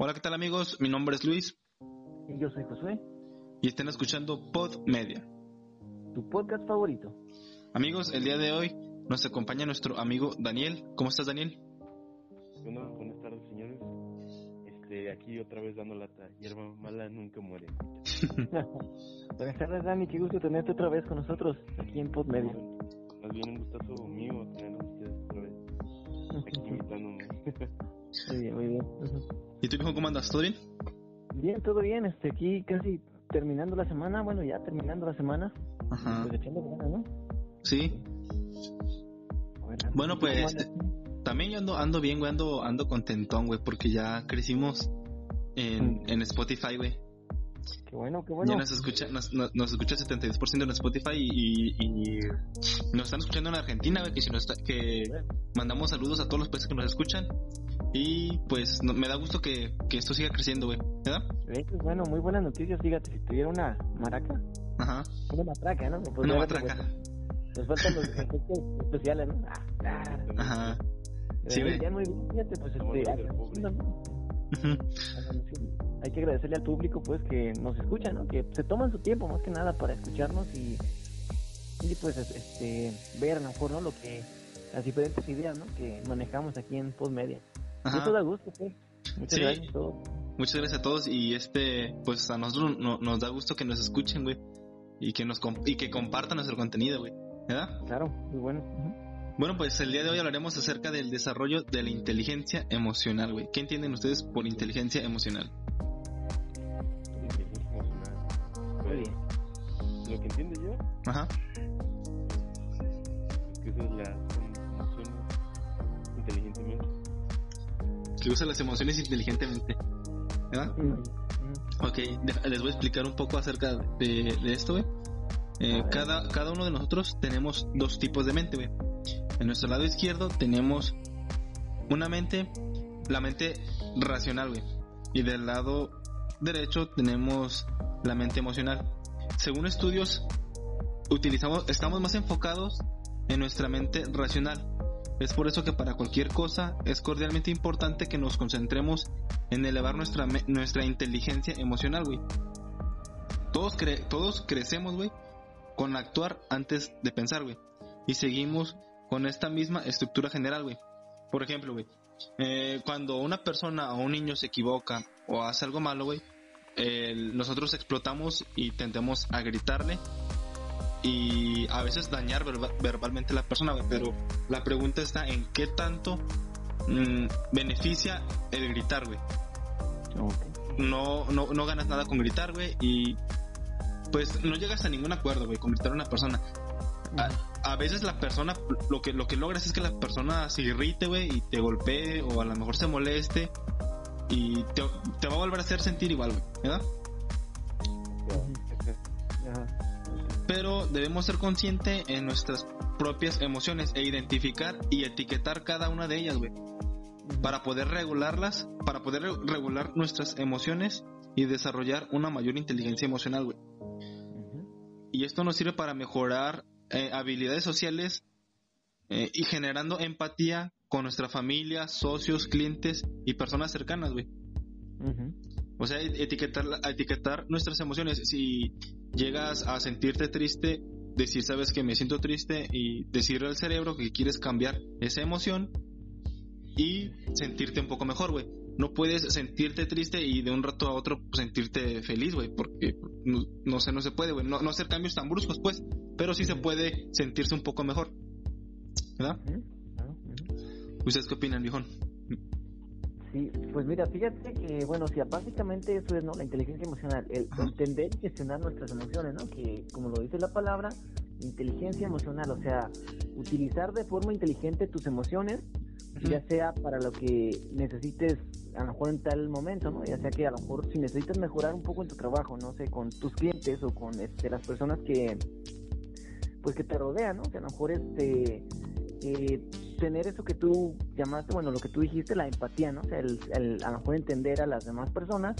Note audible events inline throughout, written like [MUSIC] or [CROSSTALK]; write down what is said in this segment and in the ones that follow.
Hola, ¿qué tal amigos? Mi nombre es Luis. Y yo soy Josué. Y están escuchando Pod Media. Tu podcast favorito. Amigos, el día de hoy nos acompaña nuestro amigo Daniel. ¿Cómo estás, Daniel? Bueno, buenas tardes, señores. Este, aquí otra vez dando lata. Hierba mala nunca muere. [LAUGHS] buenas tardes, Dani. Qué gusto tenerte otra vez con nosotros aquí en Pod Media. Más bien un gustazo mío tenerlos ustedes otra vez aquí [LAUGHS] invitándome. [LAUGHS] muy bien, muy bien. ¿Y tú, cómo andas? ¿Todo bien? Bien, todo bien. Este, aquí casi terminando la semana. Bueno, ya terminando la semana. Ajá. Pues echando ganas, ¿no? Sí. Bueno, pues también yo ando, ando bien, güey, ando, ando contentón, güey, porque ya crecimos en, en Spotify, güey. Qué bueno, qué bueno. Ya nos escucha, nos, nos, nos escucha el 72% en Spotify y, y, nos están escuchando en Argentina, güey, que, si nos está, que mandamos saludos a todos los países que nos escuchan. Y pues no, me da gusto que, que esto siga creciendo, güey, ¿verdad? Eso es bueno, muy buenas noticias, fíjate, si tuviera una maraca. Ajá. Una matraca, ¿no? Una matraca. Nos faltan los efectos especiales, ¿no? Ah, claro. Ajá. Sí, güey. Ya muy bien, fíjate, pues este... Hay que agradecerle al público pues que nos escucha, ¿no? Que se toman su tiempo más que nada para escucharnos y, y pues este ver a lo mejor, ¿no? Lo que las diferentes ideas, ¿no? Que manejamos aquí en Postmedia. Ajá. Eso da gusto. Muchas sí. gracias a todos. Muchas gracias a todos y este pues a nosotros no, nos da gusto que nos escuchen, güey. Y que nos y que compartan nuestro contenido, güey. ¿Verdad? Claro, muy bueno. Uh -huh. Bueno, pues el día de hoy hablaremos acerca del desarrollo de la inteligencia emocional, güey. ¿Qué entienden ustedes por inteligencia emocional? Inteligencia emocional. Pues, lo que entiendo yo. Ajá. Es que usas las emociones inteligentemente. Que usa las emociones inteligentemente. ¿Verdad? Uh -huh. Ok, les voy a explicar un poco acerca de, de esto, güey. Eh, cada, cada uno de nosotros tenemos dos tipos de mente, güey. En nuestro lado izquierdo tenemos una mente, la mente racional, güey. Y del lado derecho tenemos la mente emocional. Según estudios, utilizamos, estamos más enfocados en nuestra mente racional. Es por eso que para cualquier cosa es cordialmente importante que nos concentremos en elevar nuestra, nuestra inteligencia emocional, güey. Todos, cre todos crecemos, güey, con actuar antes de pensar, güey. Y seguimos con esta misma estructura general, güey. Por ejemplo, güey, eh, cuando una persona o un niño se equivoca o hace algo malo, güey, nosotros explotamos y tendemos a gritarle y a veces dañar verba verbalmente a la persona, güey. Pero la pregunta está en qué tanto mmm, beneficia el gritar, güey. Okay. No, no, no ganas nada con gritar, güey, y pues no llegas a ningún acuerdo, güey, con gritar a una persona. A, a, veces la persona, lo que, lo que logras es que la persona se irrite, güey, y te golpee, o a lo mejor se moleste, y te, te va a volver a hacer sentir igual, güey, ¿verdad? Pero debemos ser conscientes en nuestras propias emociones e identificar y etiquetar cada una de ellas, güey. Para poder regularlas, para poder regular nuestras emociones y desarrollar una mayor inteligencia emocional, güey. Y esto nos sirve para mejorar eh, habilidades sociales eh, y generando empatía con nuestra familia, socios, clientes y personas cercanas, güey. Uh -huh. O sea, etiquetar, etiquetar nuestras emociones. Si llegas a sentirte triste, decir, sabes que me siento triste y decirle al cerebro que quieres cambiar esa emoción y sentirte un poco mejor, güey. No puedes sentirte triste y de un rato a otro sentirte feliz, güey, porque no, no, sé, no se puede, güey. No, no, hacer cambios tan bruscos, pues, pero sí se puede sentirse un poco mejor. ¿Verdad? ¿Ustedes qué opinan, viejón? Sí, pues mira, fíjate que, bueno, si básicamente eso es, ¿no? La inteligencia emocional, el entender y gestionar nuestras emociones, ¿no? Que, como lo dice la palabra, inteligencia emocional, o sea, utilizar de forma inteligente tus emociones, uh -huh. ya sea para lo que necesites a lo mejor en tal momento, ¿no? Ya sea que a lo mejor si necesitas mejorar un poco en tu trabajo, no sé, con tus clientes o con este, las personas que, pues que te rodean, ¿no? Que a lo mejor este, eh, tener eso que tú llamaste, bueno, lo que tú dijiste, la empatía, ¿no? O sea, el, a lo mejor entender a las demás personas,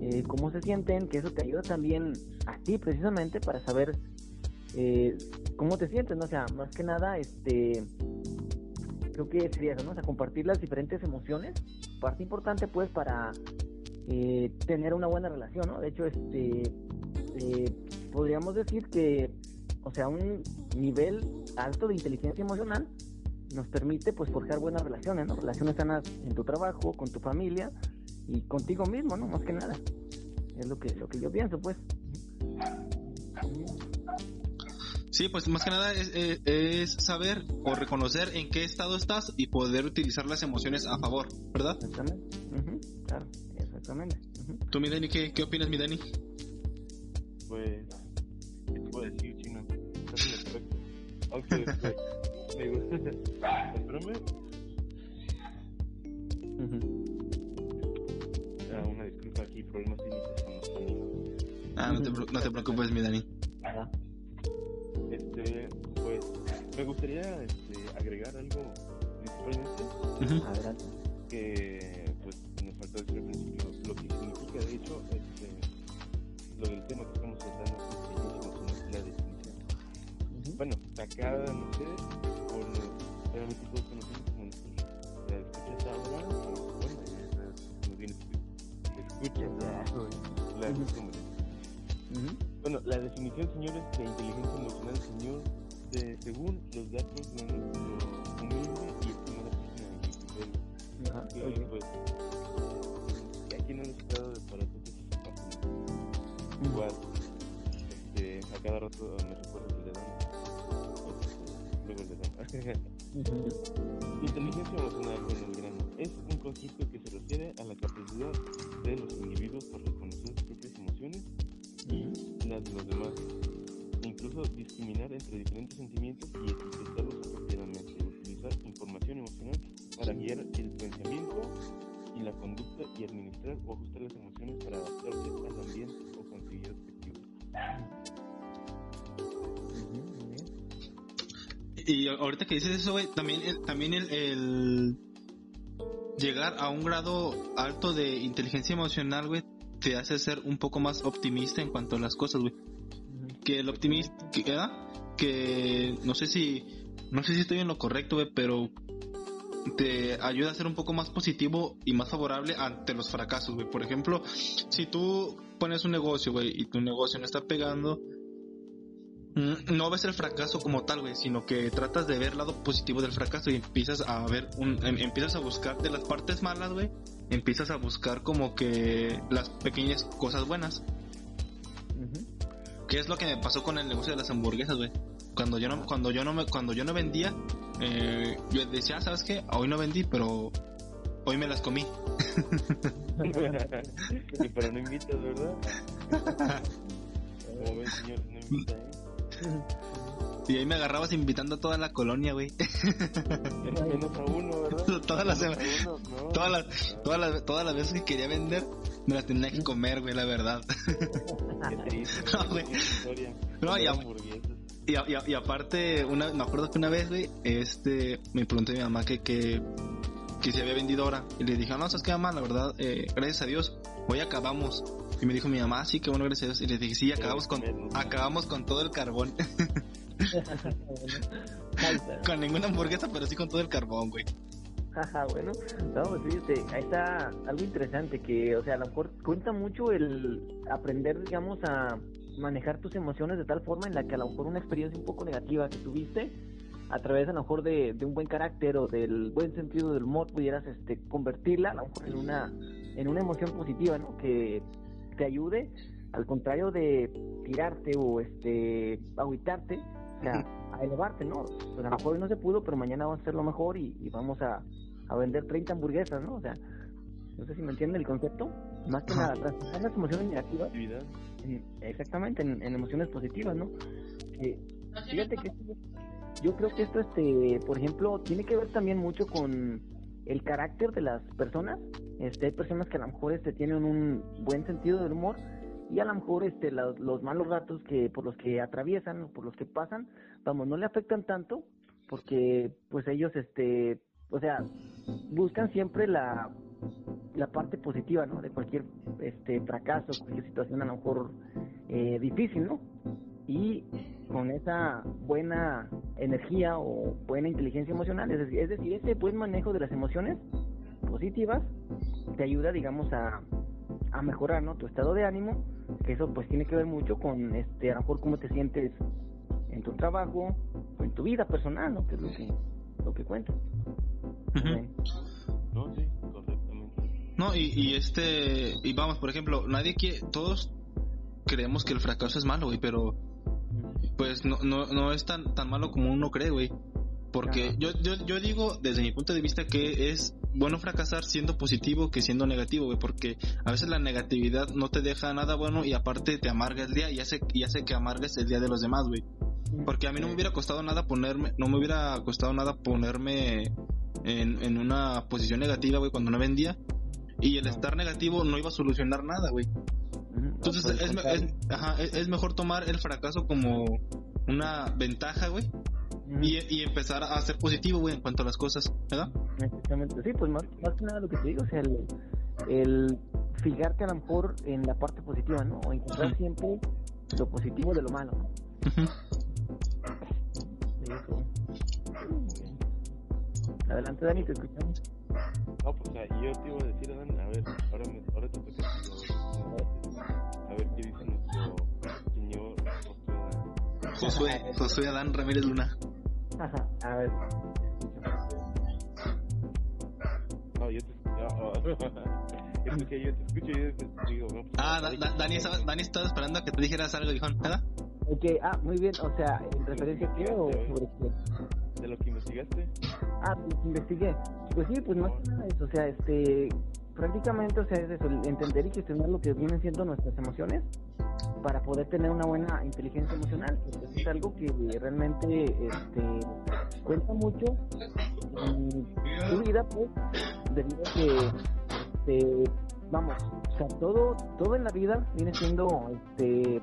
eh, cómo se sienten, que eso te ayuda también a ti precisamente para saber eh, cómo te sientes, ¿no? O sea, más que nada, este, creo que sería eso, ¿no? O sea, compartir las diferentes emociones, parte importante pues para eh, tener una buena relación, ¿no? De hecho, este, podríamos decir que, o sea, un nivel alto de inteligencia emocional nos permite pues forjar buenas relaciones, ¿no? Relaciones sanas en tu trabajo, con tu familia y contigo mismo, ¿no? Más que nada. Es lo que, lo que yo pienso, pues. Sí, pues más que nada es, es, es, saber o reconocer en qué estado estás y poder utilizar las emociones a favor, ¿verdad? Exactamente. Claro, exactamente. Ujú. ¿Tú, mi Dani, qué, qué opinas, mi Dani? Pues, [LAUGHS] Me gusta. Espérame, Ujú. ah, una disculpa aquí, problemas técnicos con los sonidos. Ah, no te, pre- no te preocupes, mi Dani. Ajá. Este, pues, me gustaría este, agregar algo principalmente. Adelante. que pues nos faltó decir al principio lo que significa de hecho este lo del tema que Bueno acá no sé por realmente todos conocemos como nuestros la escucha ahora o bueno ya nos viene escucha la Ujú. bueno la definición señores de inteligencia emocional señor de, según los datos de nuestro humilde y estimada página de Wikipedia Ajá. pues, Inteligencia emocional en el grano es un concepto que se refiere a la capacidad de los individuos para reconocer sus propias emociones y las de los demás, e incluso discriminar entre diferentes sentimientos y etiquetarlos apropiadamente, utilizar información emocional para guiar el pensamiento y la conducta y administrar o ajustar las emociones para adaptarse al ambiente o conseguir objetivos. Y ahorita que dices eso, güey, también, el- también el, el llegar a un grado alto de inteligencia emocional, güey, te hace ser un poco más optimista en cuanto a las cosas, güey. Que el optimista, que, ¿verdad? que no sé si, no sé si estoy en lo correcto, güey, pero te ayuda a ser un poco más positivo y más favorable ante los fracasos, güey. Por ejemplo, si tú pones un negocio, güey, y tu negocio no está pegando, no ves el fracaso como tal, güey, sino que tratas de ver el lado positivo del fracaso y empiezas a ver, un, em- empiezas a buscar de las partes malas, güey, empiezas a buscar como que las pequeñas cosas buenas. Ujú. ¿Qué es lo que me pasó con el negocio de las hamburguesas, güey? Cuando yo no, cuando yo no me, cuando yo no vendía, eh, yo decía, "Ah, ¿sabes qué? Hoy no vendí, pero hoy me las comí. [LAUGHS] pero no invitas, ¿verdad? Como ven, señores, no invita, ¿eh? Y ahí me agarrabas invitando a toda la colonia, güey. Menos a uno, ¿verdad? Todas las Menos a uno, no. Todas las, todas las, todas las veces que quería vender, me las tenía que comer, güey, la verdad. Qué triste. [LAUGHS] No, güey. No, y a- Hamburguesas. Y, a- y a- y aparte, una, me acuerdo que una vez, güey, este, me preguntó mi mamá que, que, que se había vendido ahora. Y le dije, "Ah, no, ¿sabes qué, mamá? La verdad, eh, gracias a Dios, hoy acabamos. Y me dijo mi mamá, "Ah, sí, que bueno, gracias a Dios. Y le dije, sí, acabamos con, acabamos con todo el carbón. [LAUGHS] Con ninguna hamburguesa, pero sí con todo el carbón, güey. Ajá, bueno, no, pues fíjate, ahí está algo interesante que, o sea, a lo mejor cuenta mucho el aprender, digamos, a manejar tus emociones de tal forma en la que a lo mejor una experiencia un poco negativa que tuviste, a través a lo mejor de, de un buen carácter o del buen sentido del humor, pudieras este, convertirla a lo mejor en una, en una emoción positiva, ¿no? Que te ayude, al contrario de tirarte o este, agüitarte, o sea, [LAUGHS] a elevarte, ¿no? Pues a lo mejor hoy no se pudo, pero mañana vamos a hacerlo mejor y, y vamos a, a vender 30 hamburguesas, ¿no? O sea, no sé si me entienden el concepto. Más que nada, [LAUGHS] transformar las emociones negativas, en- exactamente, en, en emociones positivas, ¿no? Que, fíjate que esto- yo creo que esto, este, por ejemplo, tiene que ver también mucho con el carácter de las personas. Este, hay personas que a lo mejor este, tienen un buen sentido del humor y a lo mejor este, los, los malos ratos que por los que atraviesan o por los que pasan, vamos, no le afectan tanto porque pues ellos, este, o sea, buscan siempre la, la parte positiva, ¿no? De cualquier este fracaso, cualquier situación a lo mejor eh, difícil, ¿no? Y con esa buena energía o buena inteligencia emocional, es decir, es decir, ese buen manejo de las emociones positivas te ayuda, digamos, a, a mejorar, ¿no? Tu estado de ánimo, que eso pues tiene que ver mucho con, este, a lo mejor cómo te sientes en tu trabajo o en tu vida personal, ¿no? Que es lo que, lo que cuenta. No, sí, correctamente. No, y, y este, y vamos, por ejemplo, nadie quiere, todos creemos que el fracaso es malo, güey, pero pues no, no, no es tan, tan malo como uno cree, güey. Porque yo, yo, yo digo, desde mi punto de vista, que es bueno fracasar siendo positivo que siendo negativo, güey, porque a veces la negatividad no te deja nada bueno y aparte te amarga el día y hace, y hace que amargues el día de los demás, güey. Porque a mí no me hubiera costado nada ponerme, no me hubiera costado nada ponerme en, en una posición negativa, güey, cuando no vendía. Y el estar negativo no iba a solucionar nada, güey. Entonces es, es, ajá, es, mejor tomar el fracaso como una ventaja, güey. Y, y, empezar a ser positivo, güey, en cuanto a las cosas, ¿verdad? Exactamente. Sí, pues más, más que nada lo que te digo, o sea, el, el fijarte a lo mejor en la parte positiva, ¿no? O encontrar siempre lo positivo de lo malo, ¿no? Adelante, Dani, te escuchamos. No, pues yo te iba a decir, Adán, a ver, ahora, me, ahora te toca a ver qué dice nuestro señor Josué, Josué Adán Ramírez Luna. Ajá, a ver. No, yo te es que [LAUGHS] yo te escucho y yo te digo, no, pues, Ah, da, da, Dani, estaba, Dani estaba esperando a que te dijeras algo, dijo, ¿verdad? Ok, ah, muy bien, o sea, ¿en referencia a qué o sobre qué? ¿De lo que investigaste? Ah, de lo que investigué. Pues sí, pues más que nada eso, o sea, este, prácticamente, o sea, es eso, entender y gestionar lo que vienen siendo nuestras emociones para poder tener una buena inteligencia emocional, que pues es algo que realmente este, cuenta mucho en tu vida, pues, debido a que, este, vamos, o sea, todo, todo en la vida viene siendo, este,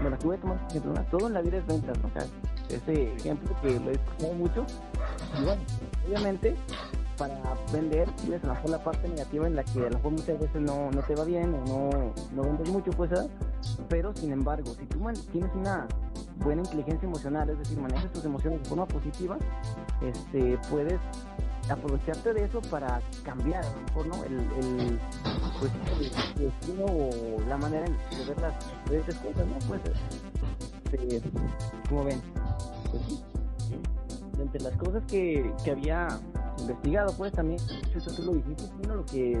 bueno, aquí voy a tomar todo en la vida es ventas, ¿no? O sea, ese ejemplo que lo he escuchado mucho, y bueno, obviamente, para vender tienes a lo mejor la parte negativa en la que a lo mejor muchas veces no, no te va bien o no, no vendes mucho, pues, ¿sabes? pero sin embargo, si tú tienes una buena inteligencia emocional, es decir, manejas tus emociones de forma positiva, este, puedes aprovecharte de eso para cambiar a lo mejor no el, el pues el destino o la manera de ver las diferentes cosas no pues este, como ven pues entre las cosas que, que había investigado pues también eso tú lo dijiste sino lo que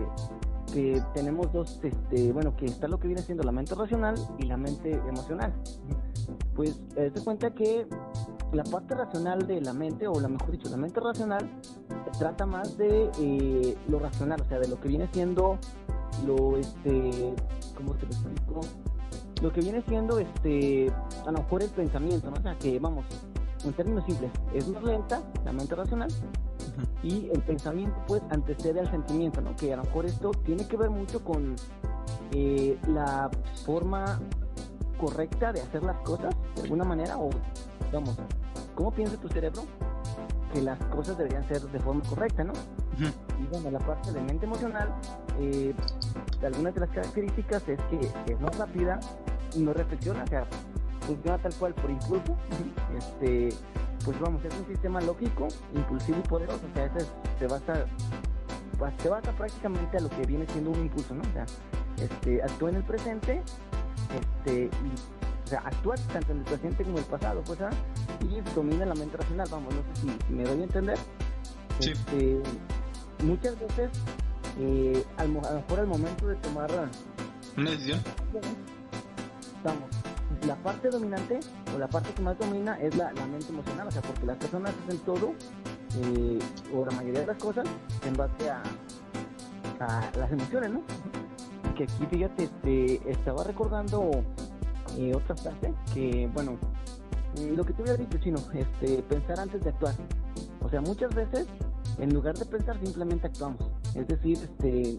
tenemos dos, este, bueno, que está lo que viene siendo la mente racional y la mente emocional. Pues eh, te cuenta que la parte racional de la mente, o la mejor dicho, la mente racional, trata más de eh, lo racional, o sea, de lo que viene siendo lo, este, ¿cómo te lo explico? Lo que viene siendo, este, a lo mejor el pensamiento, ¿no? O sea, que vamos, en términos simples, es más lenta, la mente racional, y el pensamiento pues antecede al sentimiento, ¿no? Que a lo mejor esto tiene que ver mucho con eh, la forma correcta de hacer las cosas de alguna manera o vamos, ¿cómo piensa tu cerebro que las cosas deberían ser de forma correcta, ¿no? Y bueno, la parte de mente emocional, eh, algunas de las características es que es más rápida y no reflexiona, o sea, funciona tal cual por impulso, este pues vamos, es un sistema lógico, impulsivo y poderoso, o sea, ese se basa, se basa prácticamente a lo que viene siendo un impulso, ¿no? O sea, este, actúa en el presente, este, y, o sea, actúa tanto en el presente como en el pasado, pues, ¿ah? y domina la mente racional, vamos, no sé si, me doy a entender. Sí. Este, muchas veces, eh, a lo mejor al momento de tomar una decisión, vamos, la parte dominante o la parte que más domina es la, mente emocional, o sea, porque las personas hacen todo eh, o la mayoría de las cosas en base a, a las emociones, ¿no? Que aquí, fíjate, este, estaba recordando eh, otra frase que, bueno, eh, lo que te hubiera dicho, chino, este, pensar antes de actuar. O sea, muchas veces, en lugar de pensar, simplemente actuamos. Es decir, este,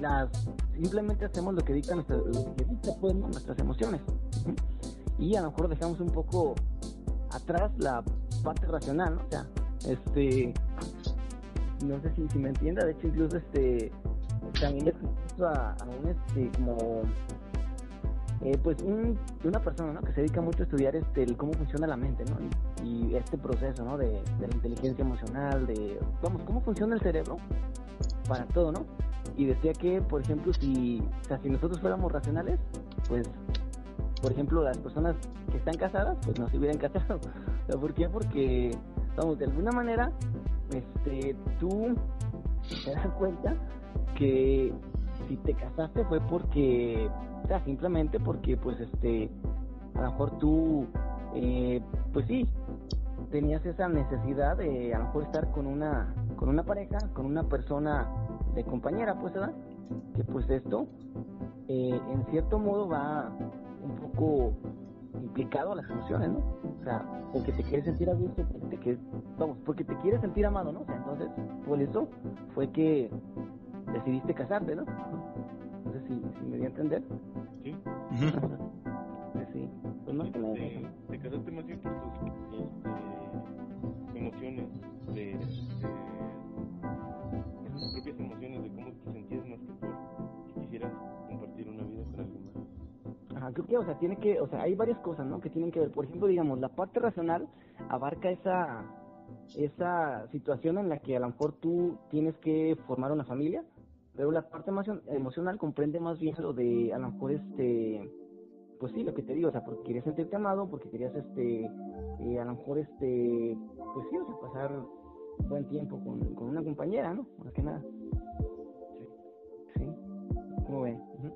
las simplemente hacemos lo que dicta, nuestra, lo dicta nuestras emociones y a lo mejor dejamos un poco atrás la parte racional, ¿no? O sea, este, no sé si, si me entienda, de hecho incluso este, también le a, a un este, como, eh, pues un, una persona, ¿no? Que se dedica mucho a estudiar este, cómo funciona la mente, ¿no? Y, este proceso, ¿no? De, de, la inteligencia emocional, de, vamos, cómo funciona el cerebro para todo, ¿no? Y decía que, por ejemplo, si, o nosotros fuéramos racionales, pues, por ejemplo, las personas que están casadas, pues no se hubieran [LAUGHS] casado. ¿Por qué? Porque, vamos, de alguna manera, este, tú te das cuenta que si te casaste fue porque, o sea, simplemente porque, pues, este, a lo mejor tú, eh, pues sí, tenías esa necesidad de a lo mejor estar con una, con una pareja, con una persona de compañera, pues, ¿verdad? Que pues esto, eh, en cierto modo va un poco implicado a las emociones, ¿no? O sea, porque te quieres sentir a gusto, porque te quieres, vamos, porque te quieres sentir amado, ¿no? O sea, entonces, por eso fue que decidiste casarte, ¿no? No sé si, si me dio a entender. Sí. Sí, pues más que nada es eso, Te, casaste más bien por tus este, emociones, de, de- Ajá, creo que, o sea, tiene que, o sea, hay varias cosas, ¿no? Que tienen que ver. Por ejemplo, digamos, la parte racional abarca esa, esa situación en la que a lo mejor tú tienes que formar una familia, pero la parte emocion- emocional comprende más bien lo de, a lo mejor, este, pues sí, lo que te digo, o sea, porque querías sentirte amado, porque querías, este, eh, a lo mejor, este, pues sí, o sea, pasar buen tiempo con, con una compañera, ¿no? Más que nada. Sí. Sí. ¿Cómo ven? Ujú.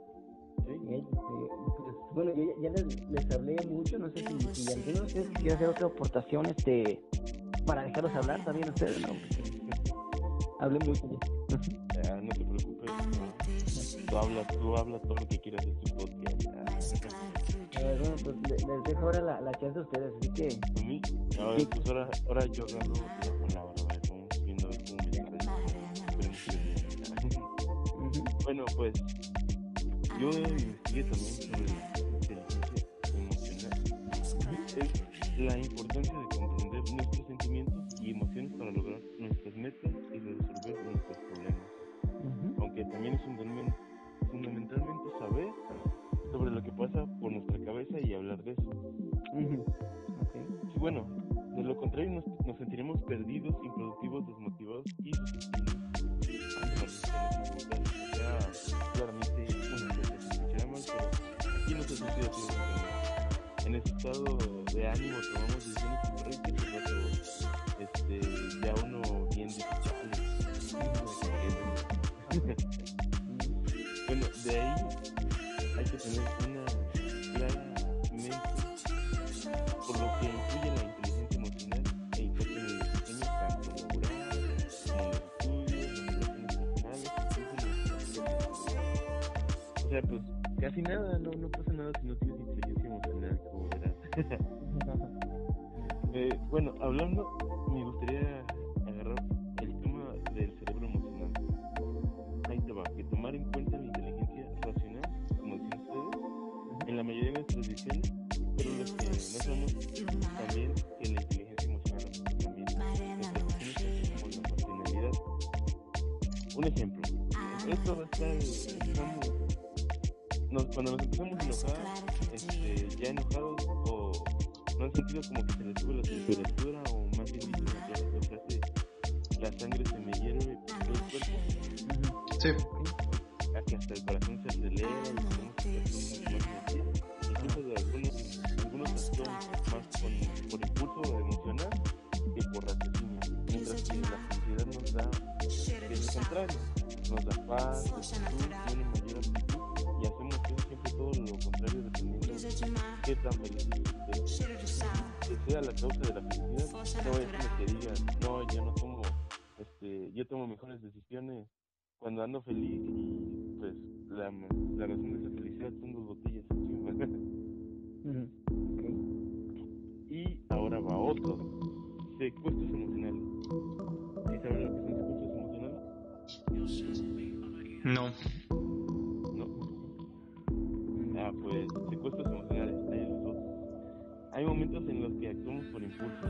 Sí. Y, pues, bueno, yo ya, ya les, les hablé mucho, no sé si, si alguno de ustedes quiere hacer otra aportación este, para dejarlos hablar también ustedes, ¿no? Hablé mucho. Ya, no te preocupes, ¿no? tú hablas, tú hablas todo lo que quieras de tu podcast. ver, bueno, pues le- les dejo ahora la, la chance a ustedes, así que... ¿A mí? A ver, pues ahora, ahora yo agarro la palabra, a ver, vamos viendo a ver cómo me Bueno, pues yo investigué también sobre la. Es la importancia de comprender nuestros sentimientos y emociones para lograr nuestras metas y resolver nuestros problemas. ujú, Aunque también es fundament- fundamentalmente saber sobre lo que pasa por nuestra cabeza y hablar de eso. ujú. Ok. Sí, bueno, de lo contrario nos, nos sentiremos perdidos, improductivos, desmotivados y claramente una En ese estado de ánimo tomamos decisiones incorrectas y rato, este, ya uno bien dice, chale, me cagué". Bueno, de ahí hay que tener una clara mente por lo que influye la inteligencia emocional e impacta en el desempeño tanto laboral como en estudios, las relaciones personales, incluso en salud. O sea, pues casi nada, no, no pasa nada si no tienes inteligencia emocional, como verás. [LAUGHS] Eh, bueno, hablando, me gustaría agarrar el tema del cerebro emocional. Ahí te va, que tomar en cuenta la inteligencia racional, como decían ustedes, en la mayoría de nuestras decisiones, pero lo que no sabemos también que la inteligencia emocional también como la racionalidad. Un ejemplo, esto va a estar, estamos, nos- cuando nos empezamos a enojar, este, ya enojados o no han sentido como que se les sube la temperatura o más bien la frase, la sangre se me hierve por todo el cuerpo. Sí. a que hasta el corazón se acelera y tenemos que hacer. Incluso de algunos, algunos actúan más con, por impulso emocional que por raciocinio, mientras que la felicidad nos da, que es lo contrario, nos da paz, gratitud, una mayor amplitud qué tan. Que sea la causa de la felicidad, no es que digas, no, yo no tomo, este, yo tomo mejores decisiones cuando ando feliz y pues la, la razón de esa felicidad son dos botellas encima. [LAUGHS] Y ahora va otro, secuestros emocionales. ¿Sí saben lo que son secuestros emocionales? No. No. Ah, pues Hay momentos en los que actuamos por impulso.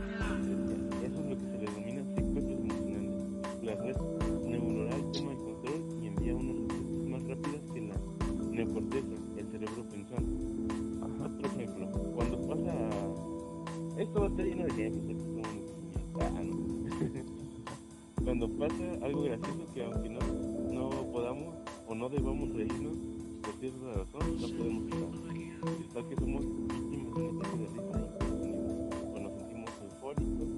Eso es lo que se le denomina secuestros emocionales. La red neuronal toma el control y envía unas respuestas más rápidas que la neocorteza, el cerebro pensante. Otro ejemplo, cuando pasa... Esto va a estar lleno de ejemplos, aquí como no. [LAUGHS] Cuando pasa algo gracioso que aunque no, no podamos no debamos reírnos por cierta razón, no podemos estar. Está que somos víctimas de una de risa o nos sentimos eufóricos.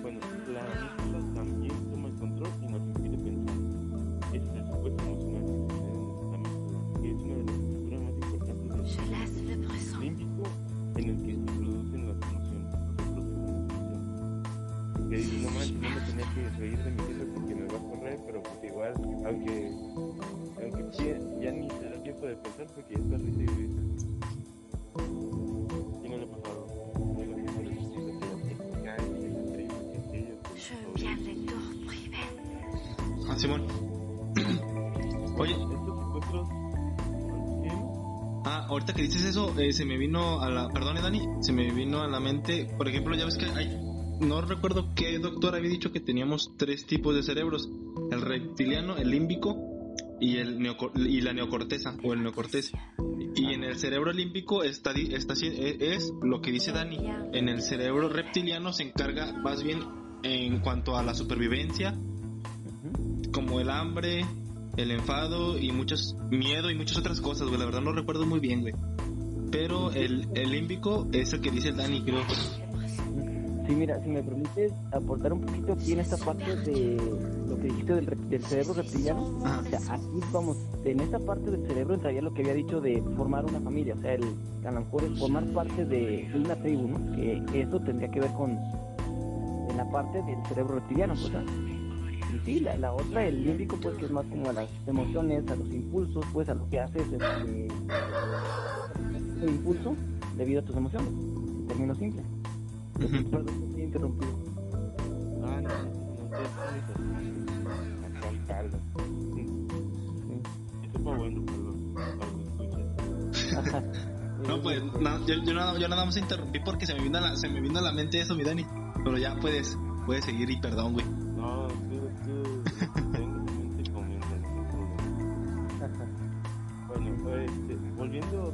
Bueno, la amígdala también toma el control y nos impide pensar. Ese es el supuesto emocional que sucede en nuestra amígdala, que es una de las estructuras más importantes del límbico en el que se producen las emociones, de. Que dices, no manches, no me tenía que reír de mi risa porque me va a correr, pero pues igual, aunque, aunque ya, ya ni te da tiempo de pensar porque ya está risa y risa. Simón. [CLEARS THROAT] Oye, Estos ¿sí? ah, ahorita que dices eso, eh, se me vino a la... Perdone, Dani, se me vino a la mente, por ejemplo, ya ves que hay... No recuerdo qué doctor había dicho que teníamos tres tipos de cerebros. El reptiliano, el límbico y, el neoco- y la neocorteza o el neocortés. Y en el cerebro límbico está, está, e- es lo que dice Dani. En el cerebro reptiliano se encarga más bien en cuanto a la supervivencia, como el hambre, el enfado y muchos miedo y muchas otras cosas, güey. La verdad no recuerdo muy bien, güey. Pero el, el límbico es el que dice Dani, creo. Sí, mira, si me permites aportar un poquito aquí en esta parte de lo que dijiste del, del cerebro reptiliano. Ajá. O sea, aquí vamos, en esta parte del cerebro entraría lo que había dicho de formar una familia, o sea, el, a lo mejor es formar parte de una tribu, ¿no? Que eso tendría que ver con en la parte del cerebro reptiliano, pues, ¿ah? Y sí, la, la otra, el límbico, pues, que es más como a las emociones, a los impulsos, pues, a lo que haces, este, un impulso debido a tus emociones, en términos simples. Perdón, te estoy interrumpido. Ah, no, no, no, no, caldo. Eso fue bueno, perdón. No, pues na- yo, yo nada, yo nada más interrumpí porque se me vino a la, se me vino a la mente eso, mi Dani. Pero ya puedes, puedes seguir y perdón, güey. No, tengo mente comiendo, sin problema. Bueno, este, volviendo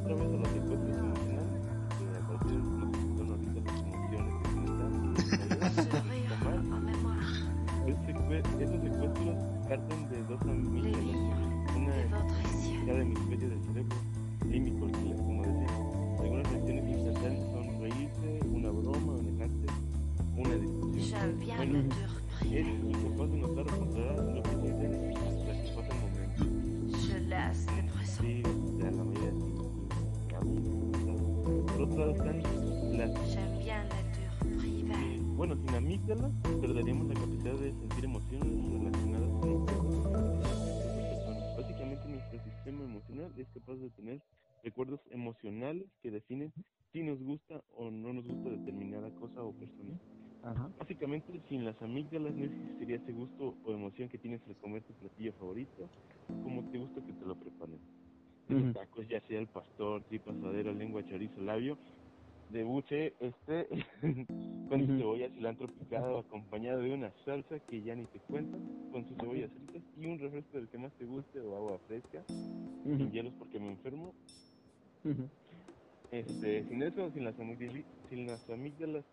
sin las amígdalas no existiría ese gusto o emoción que tienes al comer tu platillo favorito, como te gusta que te lo preparen. Ujú. Los tacos, ya sea el pastor, tripa, asadero, lengua, chorizo, labio, de buche, este, [LAUGHS] con Ujú. cebolla, cilantro picado, acompañado de una salsa que ya ni te cuento, con sus cebollas fritas y un refresco del que más te guste o agua fresca, sin Ujú. hielos porque me enfermo. Este, sin eso, sin las, amígdalas, sin las amígdalas,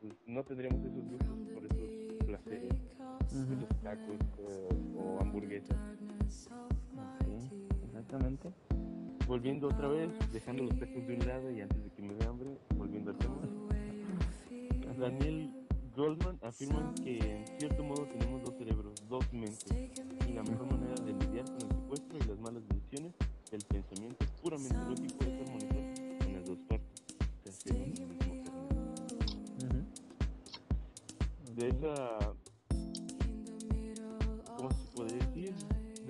pues no tendríamos esos gustos tacos eh, o hamburguesas. Sí, exactamente. Volviendo otra vez, dejando los tacos de un lado y antes de que me dé hambre, volviendo al tema. Daniel Goldman afirma que en cierto modo tenemos dos cerebros, dos mentes, y la mejor manera de lidiar con el secuestro y las malas decisiones del pensamiento puramente lógico es armonizar en las dos partes, o sea, ser un mismo carnal. Ujú. De esa,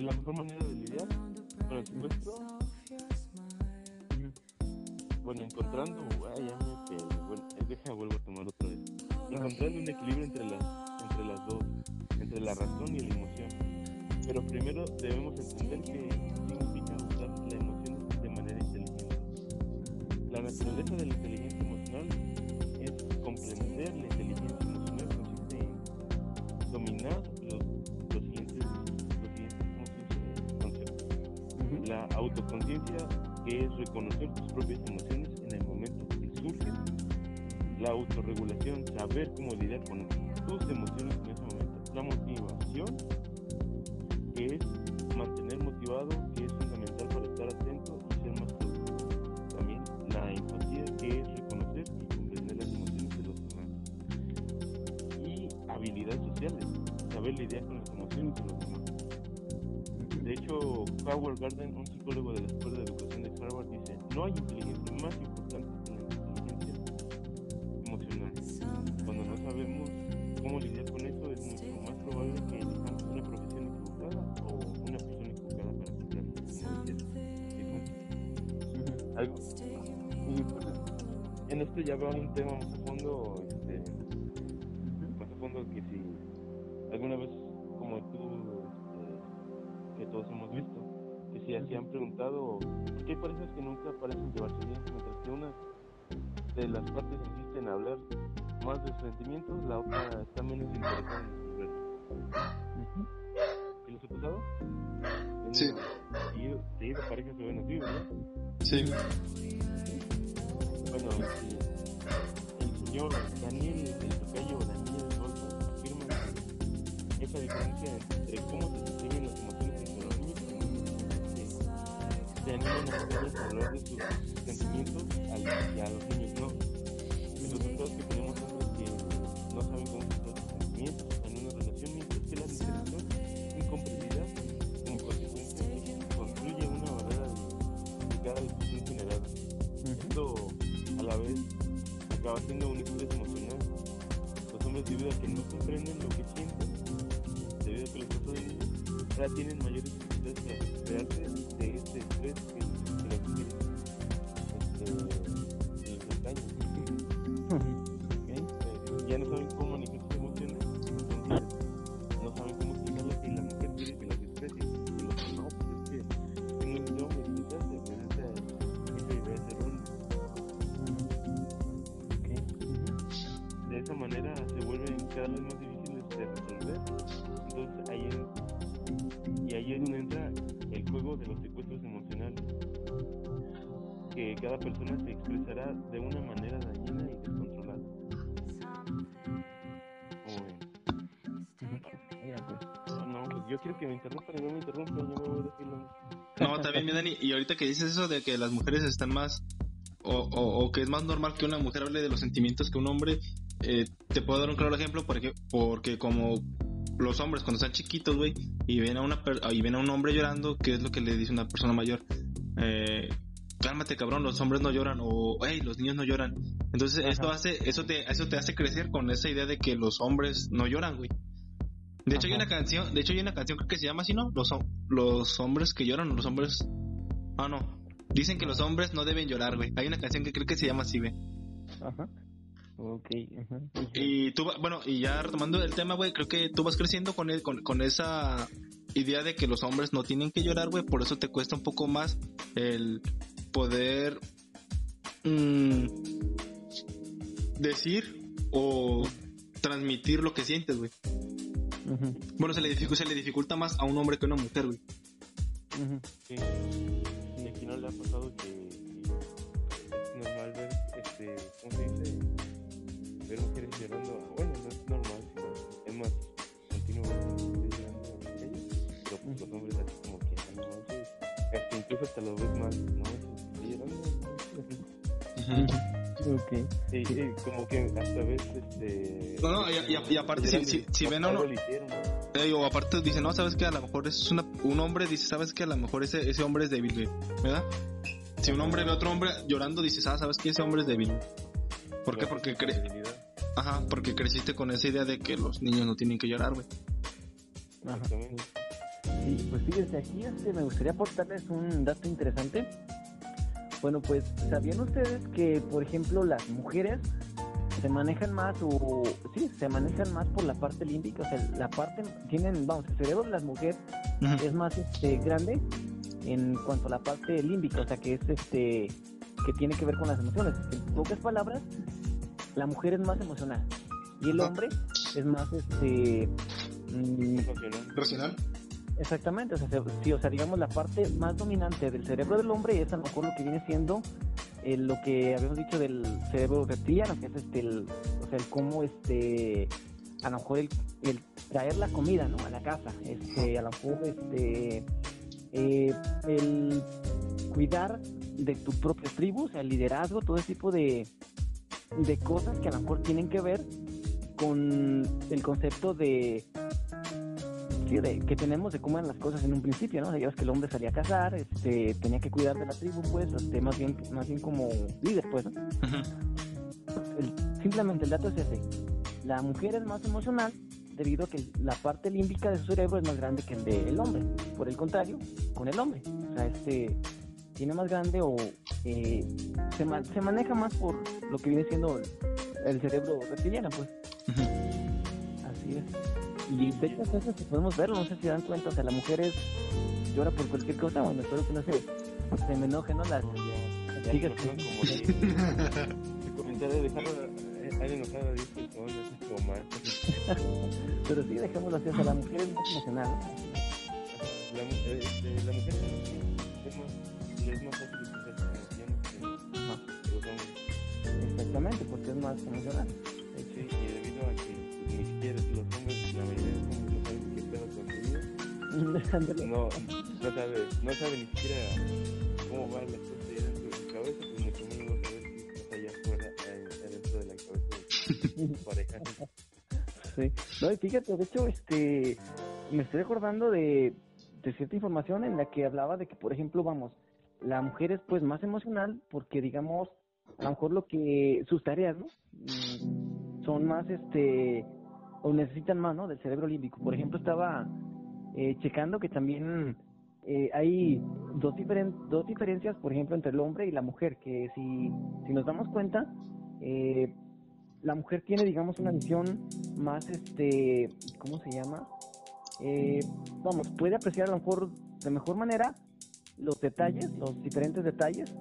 la mejor manera de lidiar con el secuestro bueno, encontrando, ay, ya me perdí. Bueno, eh, deja, vuelvo a tomar otra vez. Encontrando un equilibrio entre las, entre las dos, entre la razón y la emoción. Pero primero debemos entender que significa usar la emoción de manera inteligente. La naturaleza de la inteligencia emocional es comprender que es reconocer tus propias emociones en el momento que surgen. La autorregulación, saber cómo lidiar con tus emociones en ese momento. La motivación, que es mantener motivado, que es fundamental para estar atento y ser más productivo. También la empatía, que es reconocer y comprender las emociones de los demás. Y habilidades sociales, saber lidiar con las emociones de los demás. Howard Garden, un psicólogo de la Escuela de Educación de Harvard, dice, no hay inteligencia más importante que la inteligencia emocional. Cuando no sabemos cómo lidiar con eso, es mucho más probable que elijamos una profesión equivocada o una persona equivocada para algo. pues, en esto ya va un tema más si han preguntado, ¿por qué hay parejas que nunca parecen llevarse bien, mientras que una de las partes insiste en hablar más de sus sentimientos, la otra está menos interesada en. ¿Y los he pasado? Sí. Sí, sí, las parejas se ven así, ¿verdad? Sí. Bueno, el señor Daniel del Tocayo, Daniel Golfo, afirma que esa diferencia entre cómo se describen se animan a los niños a hablar de sus sentimientos al- y a los niños no. El resultado es que tenemos hombres que no saben cómo expresar sus sentimientos en una relación, mientras que la interacción incomprendida como consecuencia construye una barrera de, de cada discusión generada. Esto a la vez acaba siendo un estrés emocional. Los hombres debido a que no comprenden lo que sienten, debido a que los otros niños ahora tienen mayores dificultades para recuperarse expresará de una manera dañina y descontrolada. Pues. No, pues yo quiero que me interrumpan y no me interrumpan, yo me voy a decir No, está bien, mi Dani. Y ahorita que dices eso de que las mujeres están más. O, o, o que es más normal que una mujer hable de los sentimientos que un hombre. eh, te puedo dar un claro ejemplo porque, porque como los hombres cuando están chiquitos, güey, y ven a una per- y ven a un hombre llorando, ¿qué es lo que le dice una persona mayor? Eh, cálmate cabrón, los hombres no lloran o hey, los niños no lloran. Entonces Ajá. esto hace eso te eso te hace crecer con esa idea de que los hombres no lloran, güey. De hecho hay una canción, de hecho hay una canción creo que se llama así, ¿no? Los hom- los hombres que lloran, los hombres Ah, no. Dicen que los hombres no deben llorar, güey. Hay una canción que creo que se llama así, güey. Ajá. Ok, ajá. Y tú, bueno, y ya retomando el tema, güey, creo que tú vas creciendo con, el- con, con esa idea de que los hombres no tienen que llorar, güey. Por eso te cuesta un poco más el poder mm, decir o transmitir lo que sientes, güey. Ujú, Bueno, se le, dificu- se le dificulta más a un hombre que a una mujer, güey. ujú. Sí. Y aquí no le ha pasado que, que es normal ver, este, ¿cómo se dice? Ver mujeres llorando. Bueno, no es normal, sino es más continuo ver mujeres llorando ellos. Pero pues los hombres así como que "Ah, no. Hasta incluso hasta lo ves mal, no manches, está llorando. no manches". Ok. Sí, sí, como que hasta ves este. No, no, y- y- y aparte, si- si- si ven hicieron, ¿no? Eh, o aparte dice, no, sabes que a lo mejor es una, un hombre, dice, sabes que a lo mejor ese, ese hombre es débil, güey, ¿verdad? Si un hombre ve a otro hombre llorando, dices, ah, sabes que ese hombre es débil. ¿Por qué? Porque, cre. Ajá, porque creciste con esa idea de que los niños no tienen que llorar, güey. Ajá. Sí, pues fíjense, aquí este, me gustaría aportarles un dato interesante. Bueno, pues, ¿sabían ustedes que, por ejemplo, las mujeres se manejan más o sí, se manejan más por la parte límbica? O sea, la parte, tienen, vamos, el cerebro de las mujeres es más este, grande en cuanto a la parte límbica, o sea, que es este, que tiene que ver con las emociones. En pocas palabras, la mujer es más emocional y el hombre es más este... mm. ¿Racional? Exactamente, o sea, se- sí, o sea, digamos la parte más dominante del cerebro del hombre es a lo mejor lo que viene siendo eh, lo que habíamos dicho del cerebro reptiliano, que es este, el, o sea, el cómo este, a lo mejor el, el traer la comida, ¿no? A la casa, este, a lo mejor este, eh, el cuidar de tu propia tribu, o sea, el liderazgo, todo ese tipo de, de cosas que a lo mejor tienen que ver con el concepto de sí, de- que tenemos de cómo eran las cosas en un principio, ¿no? O sea, ya ves que el hombre salía a cazar, este, tenía que cuidar de la tribu, pues, este, más bien, más bien como líder, pues, ¿no? El- simplemente el dato es ese. La mujer es más emocional debido a que la parte límbica de su cerebro es más grande que el del hombre. Por el contrario, con el hombre. O sea, este tiene más grande o eh, se, ma- se maneja más por lo que viene siendo el, cerebro reptiliano, pues. Así es. Y de hecho, eso sí podemos verlo, no sé si dan cuenta, o sea, la mujer es, llora por cualquier cosa, bueno, espero que no se, se me enoje, ¿no? Las, Ya no son como de- su [LAUGHS] comentario de dejarlo eh, han enojado a 10 personas o más. pero sí, dejémoslo así, o sea, la mujer es más emocional, ¿no? La, eh, este, la mujer es más, es más fácil expresar sus emociones que que los hombres. Exactamente, porque es más emocional. Sí, y debido a que [LAUGHS] no, no sabe, no sabe ni siquiera cómo va la cosa ahí dentro de su cabeza, pues mucho menos va a saber qué pasa allá afuera, ahí adentro de la cabeza de su [LAUGHS] pareja. Sí. No, y fíjate, de hecho, este, me estoy acordando de, de cierta información en la que hablaba de que, por ejemplo, vamos, la mujer es pues más emocional porque, digamos, a lo mejor lo que, sus tareas, ¿no? Mm, Son más, este, o necesitan más, ¿no? Del cerebro límbico. Por ejemplo, estaba eh, checando que también eh, hay dos, diferen dos diferencias, por ejemplo, entre el hombre y la mujer, que si, si nos damos cuenta, eh, la mujer tiene, digamos, una visión más, este, ¿cómo se llama? Eh, vamos, puede apreciar a lo mejor de mejor manera los detalles, los diferentes detalles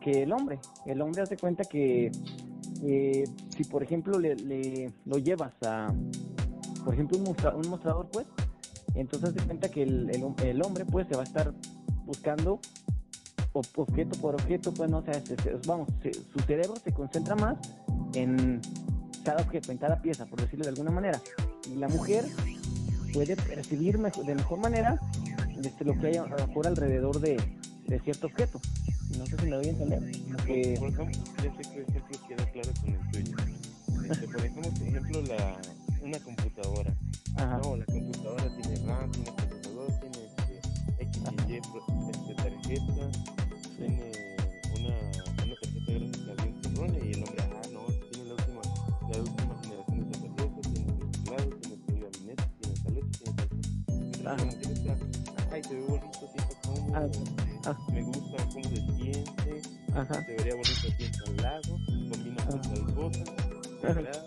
que el hombre. El hombre hace cuenta que eh, si, por ejemplo, le, le- lo llevas a, por ejemplo, un, un mostrador, pues, entonces hace cuenta que el, el el hombre, pues, se va a estar buscando ob- objeto por objeto, pues, no, o sea, se- se- vamos, se- su cerebro se concentra más en cada objeto, en cada pieza, por decirlo de alguna manera. Y la mujer puede percibir mejo- de mejor manera este, lo que hay a lo mejor alrededor de, de cierto objeto. No sé si me doy a entender. Este, por ejemplo, por ejemplo la, una computadora. Ajá, No, la computadora tiene RAM, tiene procesador, tiene este, X y Y este, tarjeta, tiene una, una tarjeta gráfica bien perrona y el hombre, ah, no, tiene la última, la última generación de tarjeta, tiene teclado, tiene el gabinete, tiene tal esto, tiene tal. Entonces, Ajá. está, ay, se ve bonito, siento cómodo, Ah, este, ah. me gusta cómo se siente, ajá, se vería bonito aquí en tal lado, combina con Ah. tal cosa, Ajá. ¿verdad?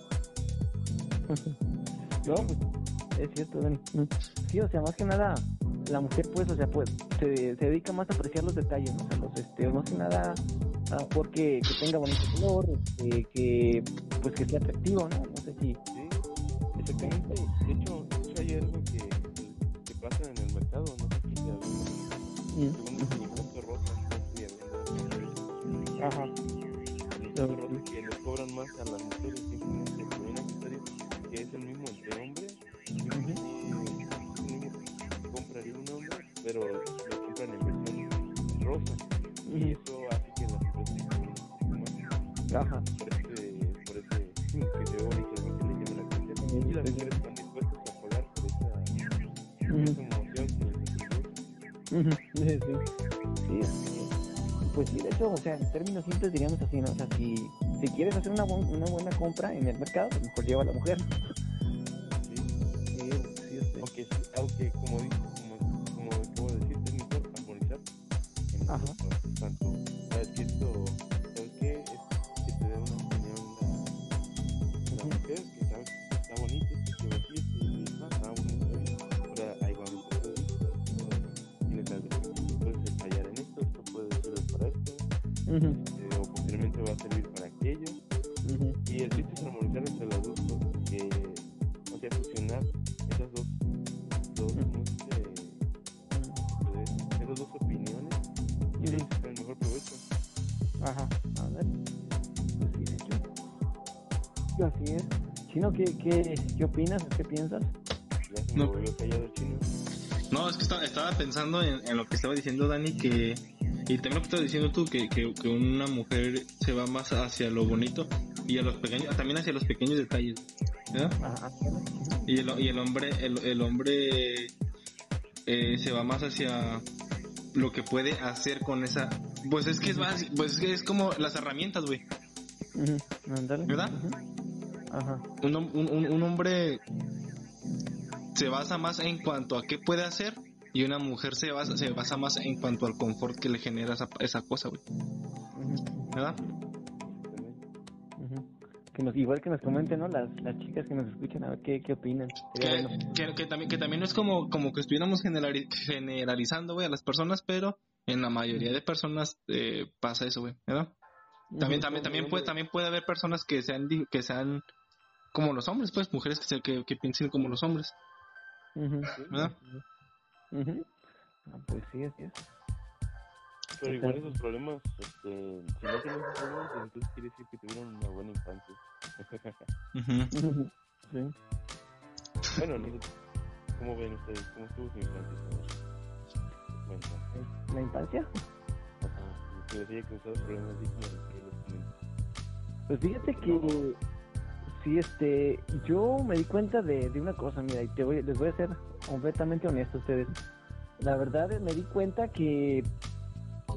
No, pues es cierto, Dani. Mm. Sí, o sea, más que nada, la mujer, pues, o sea, pues, se, se dedica más a apreciar los detalles, ¿no? O sea, los, este, más que nada, a lo mejor que, tenga bonito color, este, que, pues, que sea atractivo, ¿no? No sé si. Sí, exactamente. De hecho, de hecho hay algo que, que pasa en el mercado, no sé si te según el rosa, no Ajá. el uniforme rosa que les cobran más a las mujeres simplemente por un accesorio que es el mismo entre hombres, compraría un hombre, pero lo compran en versión rosa y eso hace que las empresas se. Ajá. por ese, por ese que se ve bonito, ¿no? que le llama la atención. Y las mujeres están dispuestas a pagar por esa, por esa emoción que les Sí, sí. Sí, Pues sí, de hecho, o sea, en términos simples diríamos así, ¿no? O sea, si, si quieres hacer una, buen- una buena compra en el mercado, pues mejor lleva a la mujer. Aunque como digo, ¿qué, qué, qué opinas? ¿Qué piensas? No. No, es que estaba, estaba pensando en, en lo que estaba diciendo Dani, que y también lo que estás diciendo tú, que, que, que una mujer se va más hacia lo bonito y a los pequeños, también hacia los pequeños detalles. ¿verdad? Ajá. Y el, y el hombre, el, el hombre eh, se va más hacia lo que puede hacer con esa. Pues es que es más, pues es que es como las herramientas, güey. Ujú, ándale. ¿Verdad? Ujú. Ajá. Un, un, un- hombre se basa más en cuanto a qué puede hacer y una mujer se basa, se basa más en cuanto al confort que le genera esa, esa cosa, güey. ¿Verdad? Que nos, igual que nos comenten, ¿no? Las, las chicas que nos escuchan, a ver qué, qué opinan. Que, bueno. que, que también, que también no es como, como que estuviéramos generali- generalizando, güey, a las personas, pero en la mayoría de personas eh, pasa eso, güey, ¿verdad? También, también, también puede, también puede haber personas que sean, que sean como los hombres, pues, mujeres que, se- que, que piensen como los hombres, Ujú. ¿verdad? Ujú. Ah, pues sí, así es. Pero igual esos problemas, este, si no tienen esos problemas, entonces quiere decir que tuvieron una buena infancia. Sí. bueno, no sé, ¿cómo ven ustedes? ¿Cómo estuvo su infancia? Cuenta. ¿La infancia? Ajá, que les haya causado problemas así como los que les. Pues fíjate que sí, este, yo me di cuenta de, de una cosa, mira, y te voy, les voy a ser completamente honesto a ustedes. La verdad es, me di cuenta que,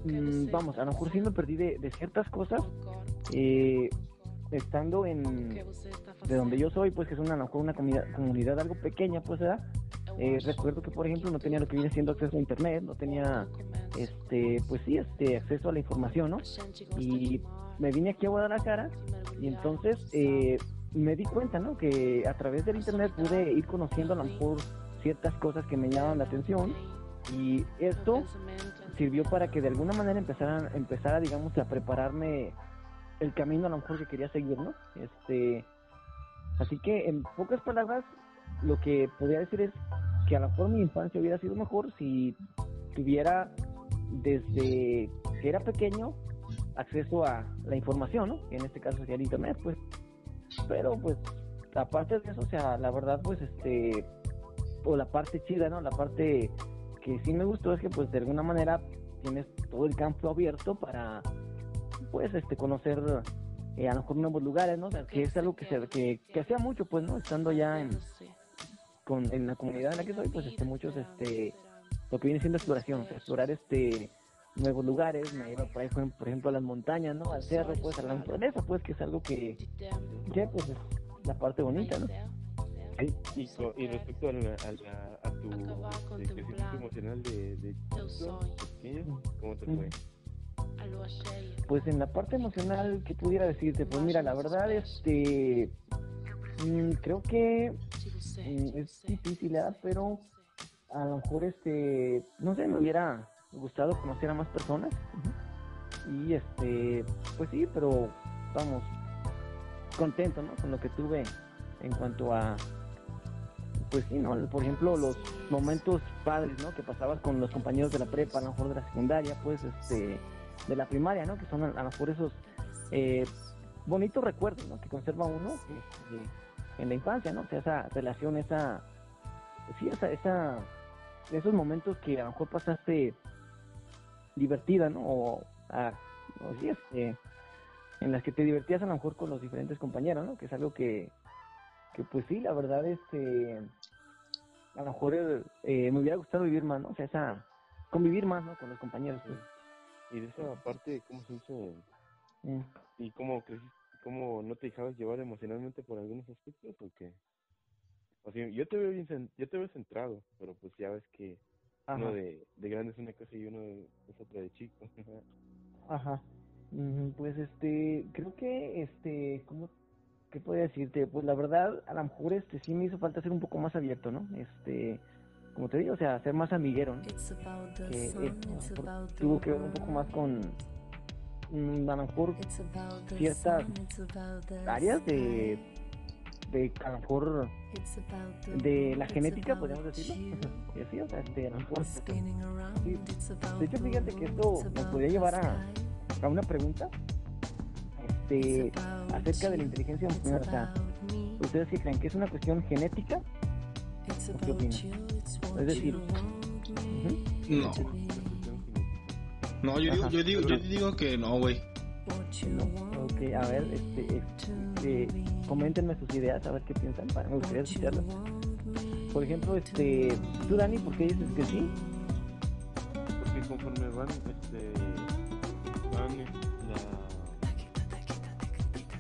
mm, vamos, a lo mejor sí me perdí de, de ciertas cosas, eh, estando en, de donde yo soy, pues que es una, a lo mejor una comunidad, comunidad algo pequeña, pues, ¿verdad? Eh, recuerdo que, por ejemplo, no tenía lo que viene siendo acceso a internet, no tenía, este, pues sí, este, acceso a la información, ¿no? Y me vine aquí a Guadalajara y entonces eh, me di cuenta, ¿no? Que a través del internet pude ir conociendo a lo mejor ciertas cosas que me llamaban la atención y esto sirvió para que de alguna manera empezaran, empezara, digamos, a prepararme el camino a lo mejor que quería seguir, ¿no? Este, así que en pocas palabras, lo que podría decir es que a lo mejor mi infancia hubiera sido mejor si tuviera desde que era pequeño acceso a la información, ¿no? En este caso sería el internet, pues. Pero pues aparte de eso, o sea, la verdad pues este o la parte chida, ¿no? La parte que sí me gustó es que pues de alguna manera tienes todo el campo abierto para pues este conocer eh, a lo mejor nuevos lugares, ¿no? Que es algo que se que, que hacía mucho pues, ¿no? Estando ya en con en la comunidad en la que soy, pues este muchos este lo que viene siendo exploración, o sea, explorar este nuevos lugares, me iba por ahí, por ejemplo, a las montañas, ¿no? Al cerro, pues, a la naturaleza, pues, que es algo que, que pues, es la parte bonita, ¿no? Y, y respecto a, la, a, la- a tu este, crecimiento emocional de, ¿cómo te fue? Pues en la parte emocional, ¿qué pudiera decirte? Pues mira, la verdad, este, mm, creo que mm, es difícil, ¿verdad? Pero a lo mejor, este, no sé, me hubiera gustado conocer a más personas. Y este, pues sí, pero vamos, contento, ¿no? Con lo que tuve en cuanto a, pues sí, ¿no? Por ejemplo, los momentos padres, ¿no? Que pasabas con los compañeros de la prepa, a lo mejor de la secundaria, pues, este, de la primaria, ¿no? Que son a, lo mejor esos eh, bonitos recuerdos, ¿no? Que conserva uno este, en la infancia, ¿no? O sea, esa relación, esa, sí, esa, esa, esos momentos que a lo mejor pasaste divertida, ¿no? O, a, o sí, este, en las que te divertías a lo mejor con los diferentes compañeros, ¿no? Que es algo que, que pues sí, la verdad, este, a lo mejor eh, me hubiera gustado vivir más, ¿no? O sea, esa, convivir más, ¿no? Con los compañeros, pues. Y de esa parte, ¿cómo se dice? Mm. ¿Y cómo creciste? ¿Cómo no te dejabas llevar emocionalmente por algunos aspectos o qué? O sea, yo te veo bien, yo te veo centrado, pero pues ya ves que Ajá. uno de, de grande es una cosa y uno de- es otra de chico. [LAUGHS] Ajá. Pues este, creo que este, ¿cómo qué podría decirte? Pues la verdad, a lo mejor este sí me hizo falta ser un poco más abierto, ¿no? Este, como te digo, o sea, ser más amiguero, ¿no? Que eh, tuvo que ver un poco más con mm, a lo mejor ciertas áreas de de a lo mejor de la genética, podríamos decirlo. Y así, [LAUGHS] o sea, este, a lo mejor sí. De hecho, fíjate que esto nos podría llevar a, a una pregunta este, acerca de la inteligencia emocional. O sea, ¿ustedes qué creen? ¿Que es una cuestión genética? ¿O qué opinan? Es decir. No, no, yo digo, yo digo, yo digo que no, güey. No, ok, a ver, este, este, coméntenme sus ideas, a ver qué piensan, para, me gustaría escucharlas. Por ejemplo, este, tú Dani, ¿por qué dices que sí? Porque conforme van, este, van, la...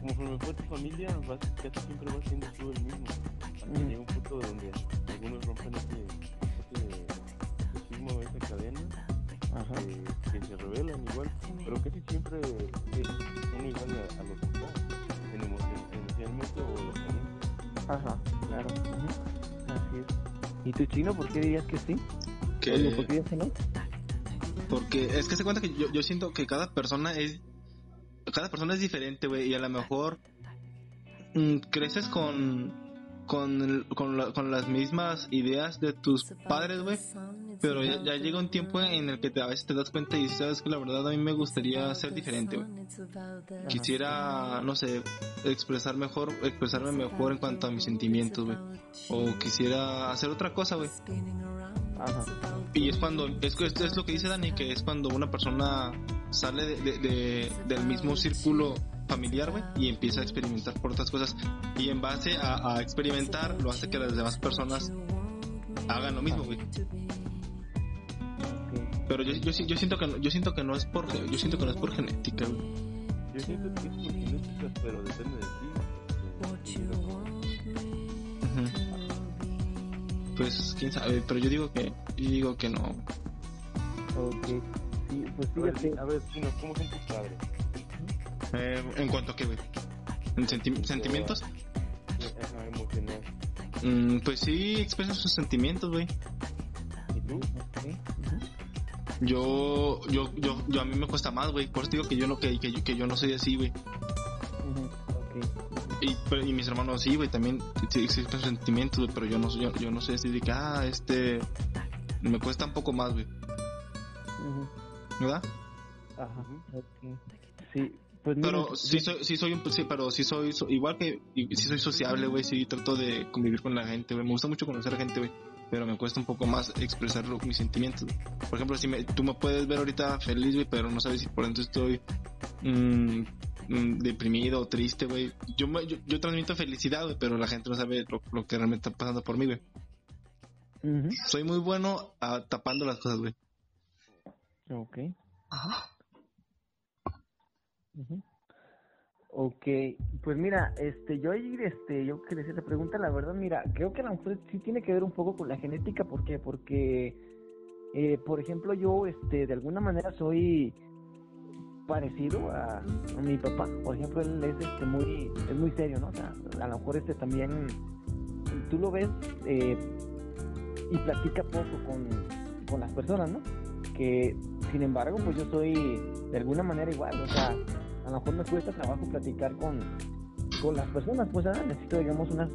Conforme fue tu familia, vas, casi siempre vas siendo tú el mismo. Hasta Ujú. llega un punto donde algunos rompen ese, ese, esa cadena Ajá. que, que se revelan igual, pero casi siempre es uno igual a, a los en emocion, emocionalmente o lógicamente. Ajá, claro. Así es. ¿Y tu chino, por qué dirías que sí? Que, Oye, ¿por qué dirías que no? porque es que se cuenta que yo, yo siento que cada persona es cada persona es diferente, güey, y a lo mejor mm, creces con con, el- con, la- con las mismas ideas de tus padres, güey, pero ya, ya llega un tiempo en el que te, a veces te das cuenta y dices, sabes que la verdad a mí me gustaría ser diferente, güey. Quisiera, no sé, expresar mejor, expresarme mejor en cuanto a mis sentimientos, güey. O quisiera hacer otra cosa, güey. Ajá. Y es cuando, es, es, es lo que dice Dani, que es cuando una persona sale de, de- de- del mismo círculo familiar, güey, y empieza a experimentar por otras cosas. Y en base a, a experimentar, lo hace que las demás personas hagan lo mismo, güey. Pero yo, yo, yo siento que no, yo siento que no es por, yo siento que no es por genética, güey. Yo siento que es por genética, pero depende de ti. Pues quién sabe, pero yo digo que, yo digo que no. Ok. Sí, pues fíjate. a ver, Chino, ¿cómo son tus padres? Eh, en cuanto a qué, güey. ¿En senti- sentimientos? Eh, Ajá, emocional. Mm, pues sí, expresan sus sentimientos, güey. ¿Y tú? Ok, ujú. Yo, yo, yo, yo a mí me cuesta más, güey. Por eso digo que yo no, que, que, yo- que yo no soy así, güey. Y, pero- y mis hermanos sí, güey, también sí existen sentimientos, güey, pero yo no, soy- yo, yo no soy así de que, ah, este, me cuesta un poco más, güey, Ujú. ¿verdad? Ajá. Sí, pues mira, Pero sí soy, sí soy, un- sí, pero sí soy, so- igual que, y- sí soy sociable, güey, sí trato de convivir con la gente, güey, me gusta mucho conocer a gente, güey, pero me cuesta un poco más expresar lo- mis sentimientos. Por ejemplo, si me, tú me puedes ver ahorita feliz, güey, pero no sabes si por dentro estoy mm, mm, deprimido o triste, güey. Yo, me- yo, yo transmito felicidad, güey, pero la gente no sabe lo, lo que realmente está pasando por mí, güey. Soy muy bueno a tapando las cosas, güey. Ok. Ujú. Ok, pues mira, este, yo este, yo que le hice la pregunta, la verdad, mira, creo que a lo mejor sí tiene que ver un poco con la genética, ¿por qué? Porque, eh, por ejemplo, yo, este, de alguna manera soy parecido a, a mi papá, por ejemplo, él es, este, muy, es muy serio, ¿no? O sea, a lo mejor, este, también, tú lo ves, eh, y platica poco con, con las personas, ¿no? Que, sin embargo, pues yo soy de alguna manera igual, o sea, a lo mejor me cuesta trabajo platicar con, con las personas, pues ah, necesito, una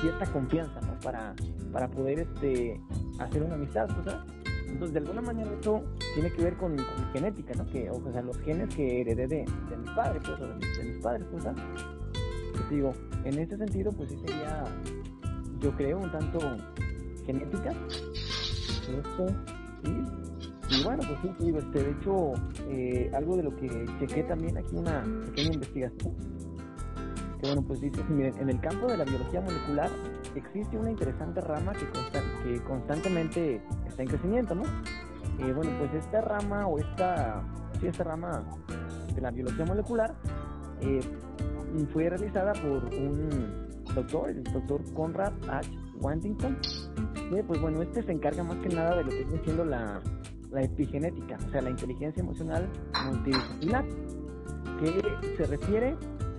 cierta confianza, ¿no? Para, para poder este, hacer una amistad, pues, ¿ah? Entonces, de alguna manera eso tiene que ver con, genética, ¿no? Que, o sea, los genes que heredé de, de mi padre, pues, o de, mis- padres, pues, ¿ah? Digo, en ese sentido, pues sí sería, yo creo, un tanto genética. Esto. Y bueno, pues sí, digo, este, de hecho, eh, algo de lo que chequé también aquí, una pequeña investigación, que bueno, pues dice, miren, en el campo de la biología molecular existe una interesante rama que, consta- que constantemente está en crecimiento, ¿no? Eh, bueno, pues esta rama o esta, sí, esta rama de la biología molecular eh, fue realizada por un doctor, el doctor Conrad H. Wantington. Eh, pues bueno, este se encarga más que nada de lo que viene siendo la, la epigenética, o sea, la inteligencia emocional multidisciplinar, que se refiere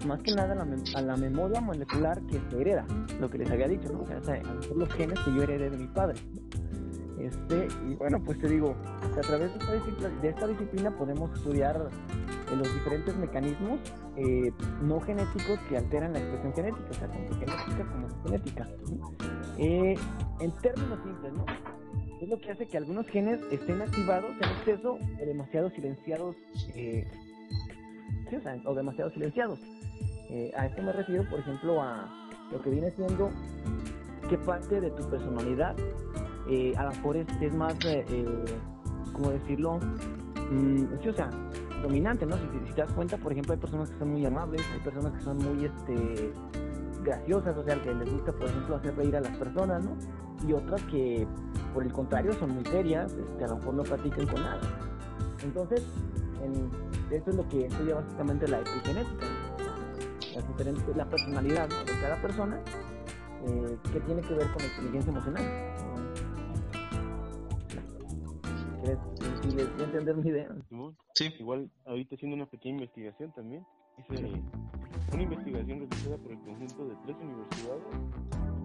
más que nada a la, memoria molecular que se hereda, lo que les había dicho, ¿no? O sea, mejor los genes que yo heredé de mi padre. Este, y bueno, pues te digo, que a través de esta disciplina, de esta disciplina podemos estudiar eh, los diferentes mecanismos eh, no genéticos que alteran la expresión genética, o sea, tanto genética como genética. Eh, en términos simples, ¿no? Es lo que hace que algunos genes estén activados en exceso o demasiado silenciados, eh, o, demasiado silenciados. Eh, a esto me refiero, por ejemplo, a lo que viene siendo qué parte de tu personalidad eh, a lo mejor es, es más, eh, eh, ¿cómo decirlo? Mm, sí, o sea, dominante, ¿no? Si- si te das cuenta, por ejemplo, hay personas que son muy amables, hay personas que son muy, este, graciosas, o sea, que les gusta, por ejemplo, hacer reír a las personas, ¿no? Y otras que, por el contrario, son muy serias, este, a lo mejor no platican con nada. Entonces, en, esto es lo que estudia básicamente la epigenética, las diferentes, la personalidad ¿no? de cada persona, eh, que tiene que ver con la inteligencia emocional. ¿Quieres si les voy a entender mi idea? Sí. igual ahorita haciendo una pequeña investigación también, hice una investigación realizada por el conjunto de tres universidades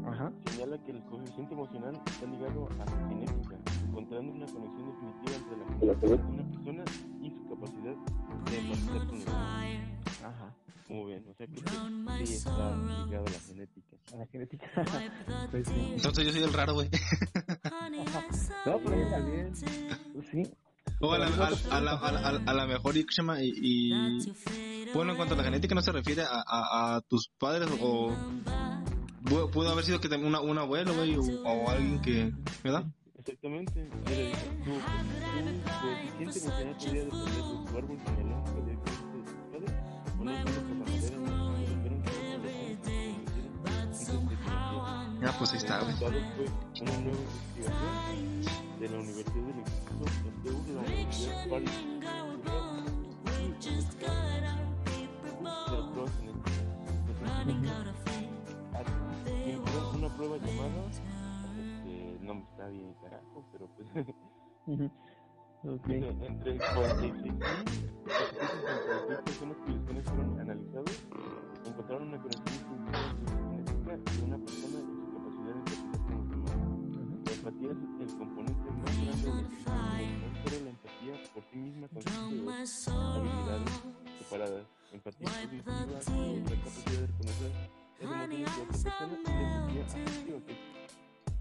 Ajá. señala que el coeficiente emocional está ligado a la genética, encontrando una conexión definitiva entre la genética de una persona y su capacidad de empatizar con los demás. Ajá. Como ven, o sea que sí, sí está ligado a la genética. A la genética. Pues sí. Entonces yo soy el raro, güey. [LAUGHS] No, pero yo también. Sí. O a la, a, a la, a, la- a la mejor y, y, bueno, en cuanto a la genética no se refiere a, tus padres o pu- pudo haber sido que una, un abuelo, güey, o, o alguien que, ¿verdad? Exactamente. Mira, dice, tu, tu coeficiente emocional podría depender de tu árbol genealógico directamente de tus padres o no solo por la manera en la que se refieren todos los años que se conocieron antes de que nacieran. Ya, pues ahí está, güey. una nueva investigación de la Universidad de. Una prueba llamada, este, no me está bien carajo, pero pues Ujú. Ok. Dice, entre 46 personas cuyos genes fueron analizados, encontraron una conexión de una persona empatía es el componente más grande de la inteligencia emocional, pero la empatía por sí misma consiste de habilidades separadas. Empatía la capacidad de reconocer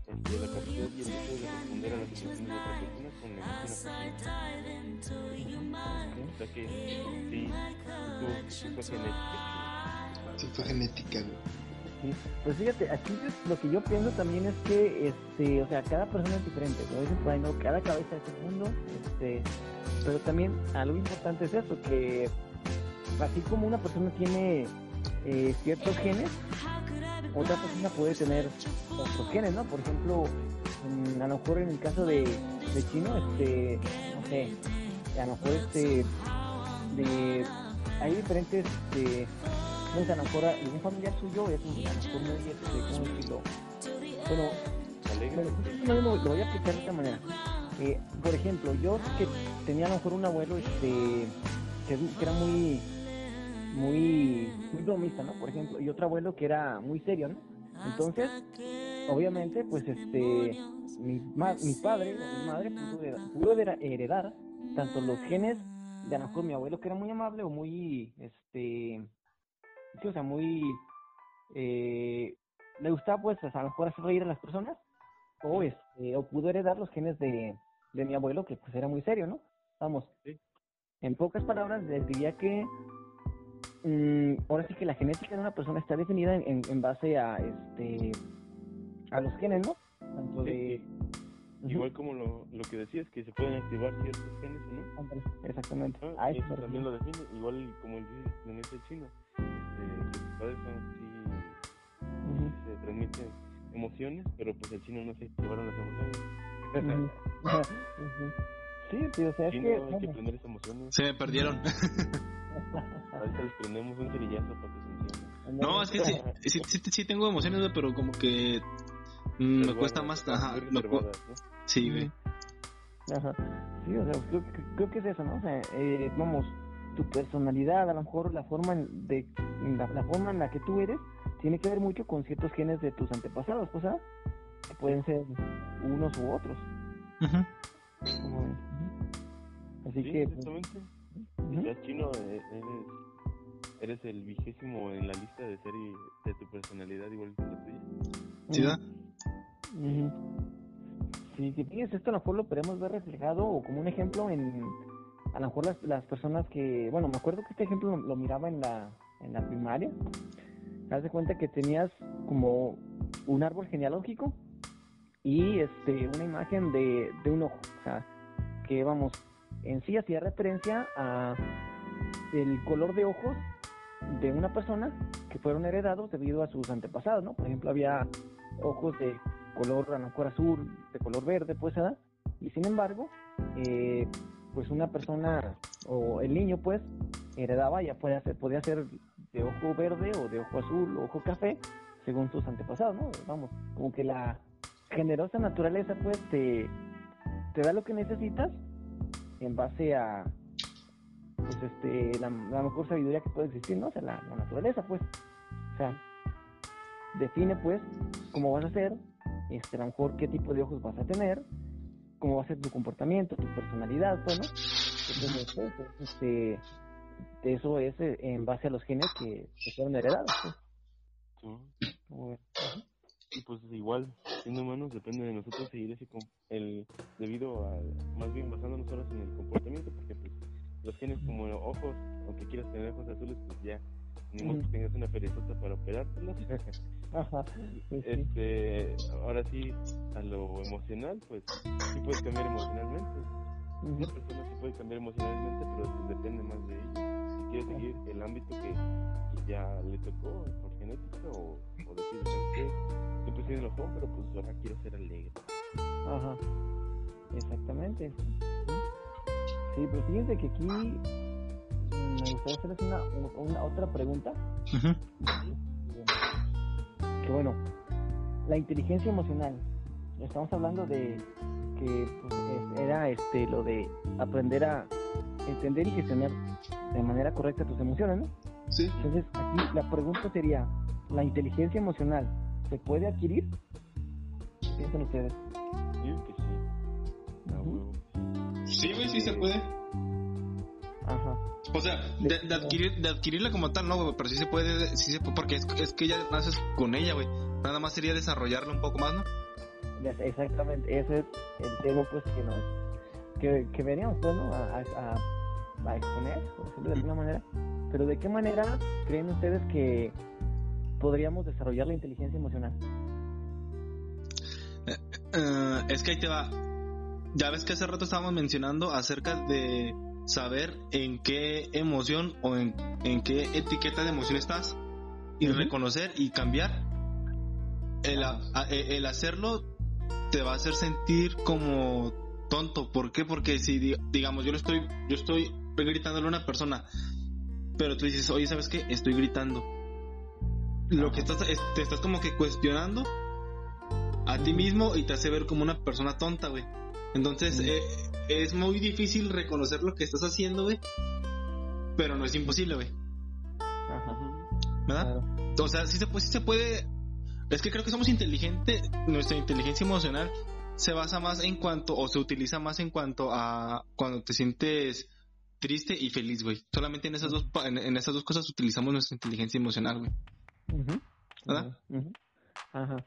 y la capacidad el de responder a las emociones de otra persona con la emoción afectiva. Sea que sí, tu, fue genética. Genética. Pues fíjate, aquí lo que yo pienso también es que, este, o sea, cada persona es diferente, como dicen cada cabeza es un mundo, este, pero también algo importante es eso, que así como una persona tiene eh, ciertos genes, otra persona puede tener otros genes, ¿no? Por ejemplo, a lo mejor en el caso de, de Chino, este, no sé, a lo mejor este, hay diferentes, este, no sé, a lo mejor un familiar suyo es un, mejor muy, este, ¿cómo decirlo? Bueno, bueno, no, no, lo voy a explicar de esta manera. Eh, por ejemplo, yo que tenía a lo mejor un abuelo este, que, que era muy, muy, muy bromista, ¿no? Por ejemplo, y otro abuelo que era muy serio, ¿no? Entonces, obviamente, pues este, mi, ma- mi padre o mi madre pudo, heredar- pudo heredar tanto los genes de a lo mejor mi abuelo que era muy amable o muy, este, sí, o sea, muy, eh, le gustaba pues a lo mejor hacer reír a las personas o este, o pudo heredar los genes de, de mi abuelo que pues era muy serio, ¿no? Vamos, Sí. en pocas palabras les diría que mm, ahora sí que la genética de una persona está definida en, en- en base a este a los genes, ¿no? Tanto Sí, de. Igual como lo, lo que decías, que se pueden activar ciertos genes no. Exactamente. Ah, eso también lo define, igual como el dice el chino, padres son sí, Ujú. se transmiten emociones, pero pues el chino no se activaron las emociones. Ujú. Ujú. Sí, sí, o sea, es que, hay que vamos, aprender esas emociones. Se me perdieron. [LAUGHS] Ahorita les prendemos un cerillazo para que se enciendan. No, es que sí, [LAUGHS] sí, sí, sí tengo emociones, pero como que mm, me Reservadas, cuesta más. Ajá, me cu- ¿no? sí, güey. Ajá. Sí, o sea, creo, que- creo que es eso, ¿no? O sea, eh, vamos, tu personalidad, a lo mejor la forma en de la, la forma en la que tú eres, tiene que ver mucho con ciertos genes de tus antepasados, pues, ¿sabes? Que pueden ser unos u otros. Como ven. Ujú. Así Sí, que, pues, exactamente. Ya chino, eh, eres, eres el vigésimo en la lista de ser y- de tu personalidad igual que la tuya. ¿Sí, da? Sí, que fíjense, esto a lo mejor lo podemos ver reflejado o como un ejemplo en, a lo mejor las, las personas que, bueno, me acuerdo que este ejemplo lo, lo miraba en la, en la primaria. Haz de cuenta que tenías como un árbol genealógico y este una imagen de, de un ojo, o sea, que vamos, en sí hacía referencia a el color de ojos de una persona que fueron heredados debido a sus antepasados, ¿no? Por ejemplo, había ojos de color a lo mejor azul, de color verde, pues, ¿verdad? Y sin embargo, eh, pues una persona o el niño, pues, heredaba, ya puede ser, podía ser de ojo verde o de ojo azul o ojo café, según sus antepasados, ¿no? Vamos, como que la generosa naturaleza, pues, te, te da lo que necesitas en base a, pues, este, la, mejor sabiduría que puede existir, ¿no? O sea, la, la naturaleza, pues. O sea, define, pues, cómo vas a ser, este, a lo mejor qué tipo de ojos vas a tener, cómo va a ser tu comportamiento, tu personalidad, pues, ¿no? Entonces, pues, este, eso es eh, en base a los genes que, que fueron heredados, pues. Sí. Bueno, Y pues igual, siendo humanos, depende de nosotros seguir ese el debido a, más bien basándonos ahora en el comportamiento, porque pues los genes como ojos, aunque quieras tener ojos azules, pues ya, ni modo que Ujú. tengas una perezota para operártelos. [LAUGHS] Ajá, pues sí. este, ahora sí, a lo emocional, pues sí puedes cambiar emocionalmente. Una persona sí puede cambiar emocionalmente, pero pues, depende más de ella. Si quiere seguir el ámbito que, que ya le tocó por genética o, o decir, ¿sabes qué? Siempre sido enojón, pero pues ahora quiero ser alegre. Ajá, exactamente. Sí, pero fíjense que aquí mm, me gustaría hacerles una, una otra pregunta. Que bueno, la inteligencia emocional. Estamos hablando de que pues, es- era este lo de aprender a entender y gestionar de manera correcta tus emociones, ¿no? Sí. Entonces, aquí la pregunta sería, ¿la inteligencia emocional se puede adquirir? ¿Qué piensan ustedes? Yo que sí. Huevo. Sí, güey, sí se puede. Ajá. O sea, de, de adquirir, de adquirirla como tal, no, güey, pero sí se puede, sí se puede, porque es, es que ya naces con ella, güey. Nada más sería desarrollarla un poco más, ¿no? Exactamente, ese es el tema pues que nos que, que veníamos pues, ¿no? a, a, a exponer, por decirlo de alguna manera. Pero ¿de qué manera creen ustedes que podríamos desarrollar la inteligencia emocional? Eh, es que ahí te va. Ya ves que hace rato estábamos mencionando acerca de saber en qué emoción o en, en qué etiqueta de emoción estás y reconocer y cambiar. El, a- el hacerlo te va a hacer sentir como tonto. ¿Por qué? Porque si di- digamos yo lo estoy, yo estoy gritándole a una persona, pero tú dices, oye, ¿sabes qué? Estoy gritando. Lo que estás, es- te estás como que cuestionando a ti mismo y te hace ver como una persona tonta, güey. Entonces, eh, es muy difícil reconocer lo que estás haciendo, güey. Pero no es imposible, güey. Ajá, ¿Verdad? claro. O sea, sí se, puede, sí se puede. Es que creo que somos inteligentes. Nuestra inteligencia emocional se basa más en cuanto, o se utiliza más en cuanto a cuando te sientes triste y feliz, güey. Solamente en esas dos, en, en esas dos cosas utilizamos nuestra inteligencia emocional, güey. Ujú. ¿Verdad? Ujú. Ajá.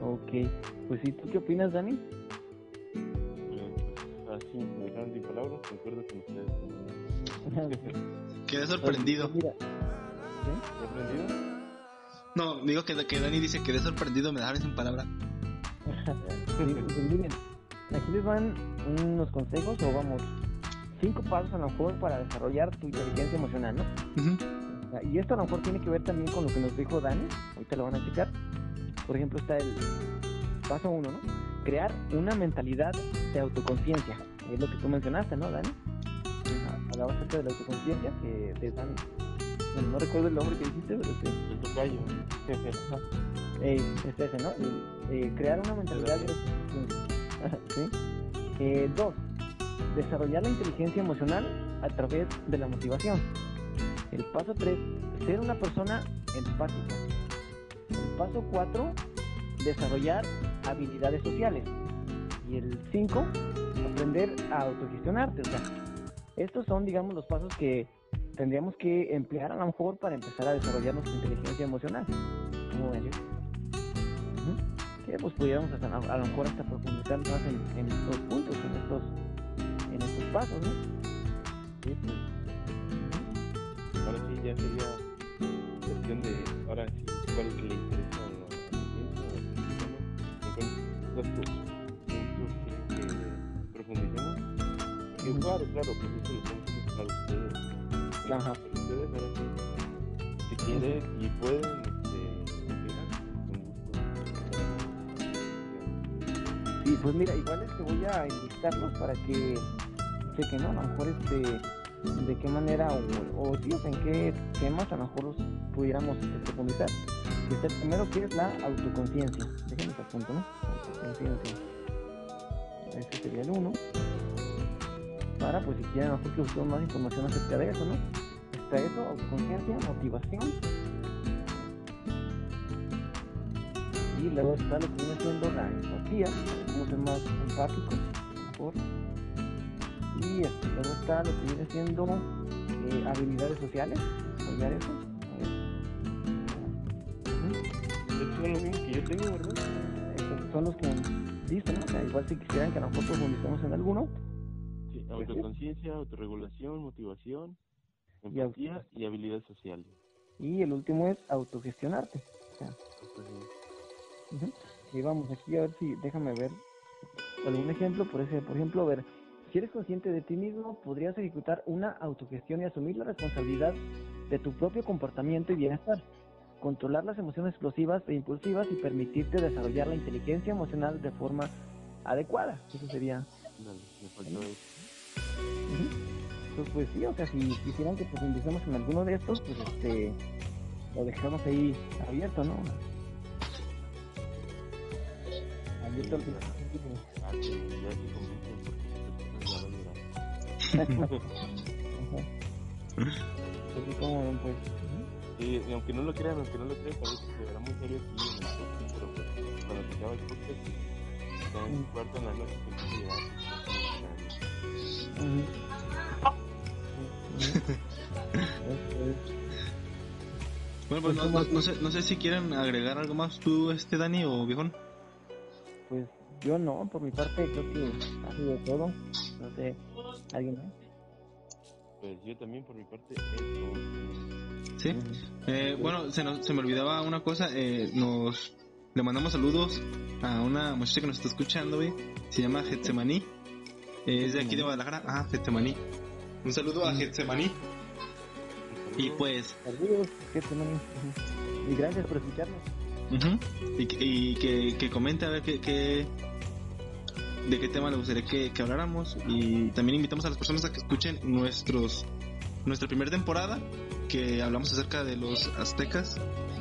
Ok. Pues sí, ¿tú qué opinas, Dani? Así, me dejaron sin palabras, concuerdo con ustedes. Quedé [LAUGHS] sorprendido. Pues mira, ¿Te has aprendido? No, digo que, que Dani dice quedé sorprendido, me dejaron sin palabra. Sí, pues miren, aquí les van unos consejos o vamos, cinco pasos a lo mejor para desarrollar tu inteligencia emocional, ¿no? Sea, Y esto a lo mejor tiene que ver también con lo que nos dijo Dani, ahorita lo van a checar. Por ejemplo, está el paso uno, ¿no? Crear una mentalidad de autoconciencia. Es lo que tú mencionaste, ¿no, Dani? Hablaba acerca de la autoconciencia, que te dan... Bueno, no recuerdo el nombre que dijiste, pero sí. El tocayo. [LAUGHS] Eh, es ese, ¿no? Eh, crear una mentalidad de autoconciencia. [LAUGHS] ¿Sí? Eh, dos, desarrollar la inteligencia emocional a través de la motivación. El paso tres, ser una persona empática. El paso cuatro, desarrollar habilidades sociales. Y el cinco, aprender a autogestionarte. O sea, estos son, digamos, los pasos que tendríamos que emplear a lo mejor para empezar a desarrollar nuestra inteligencia emocional. ¿Cómo ven? Que pues pudiéramos a, lo mejor hasta profundizar más en, en estos puntos, en estos, en estos pasos, ¿no? Sí, pues. Ahora sí, ya sería cuestión de. Ahora sí, cuál le otros puntos quieren que profundicemos. Que Ujú. claro, claro, pues eso lo haciendo para ustedes. Ajá. Para ustedes, ahora sí, si quieren y pueden, este. Sí, pues mira, igual este voy a invitarlos para que chequen, ¿no? A lo mejor este, de qué manera o, o sí, en qué temas a lo mejor los pudiéramos este, profundizar. Está primero que es la autoconciencia. Déjenme te apunto, ¿no? Autoconciencia. Ese sería el uno. Para, pues si quieren a lo mejor que busquemos más información acerca de eso, ¿no? Está eso, autoconciencia, motivación. Y luego está lo que viene siendo la empatía, a ser más empáticos, mejor. Y este, luego está lo que viene siendo eh, habilidades sociales, desarrollar eso. Son los mismos que yo tengo, ¿verdad? Esos son los que dicen, ¿no? O sea, igual si quisieran que a lo mejor profundicemos en alguno, Sí, Pues sí. autoconciencia, autorregulación, motivación, Y empatía y habilidades sociales. y el último es autogestionarte. Entonces, Ujú. Y vamos aquí a ver si, déjame ver algún ejemplo, por ese, por ejemplo, a ver, si eres consciente de ti mismo, podrías ejecutar una autogestión y asumir la responsabilidad de tu propio comportamiento y bienestar, controlar las emociones explosivas e impulsivas y permitirte desarrollar la inteligencia emocional de forma adecuada. Eso sería. dale, me faltó pues sí, o sea, si quisieran que profundicemos en alguno de estos, pues este, lo dejamos ahí abierto, ¿no? Abierto al Ah, que ya se convencen porque se van a llorar. Ajá. Así como pues. Y aunque no lo crean, aunque no lo crean, parece que se verá muy serio aquí en el podcast, pero pues, cuando se acaba el podcast, está en cuarto en la noche, que es. Bueno, pues no, no, no sé, no sé si quieren agregar algo más tú, este Dani o viejón. Pues yo no, por mi parte creo que ha sido todo. No sé, ¿alguien más? Pues yo también, por mi parte. Sí. Eh, bueno, se, nos- se me olvidaba una cosa. Eh, nos le mandamos saludos a una muchacha que nos está escuchando, güey. Se llama Getsemaní. Eh, es de aquí de Guadalajara. Ah, Getsemaní. Un saludo a Getsemaní. Y pues, Saludos. Ujú. Y gracias por escucharnos. ujú, y, que- y que, que comente a ver qué, qué- de qué tema le gustaría que, que habláramos. Y también invitamos a las personas a que escuchen nuestros nuestra primera temporada, que hablamos acerca de los aztecas.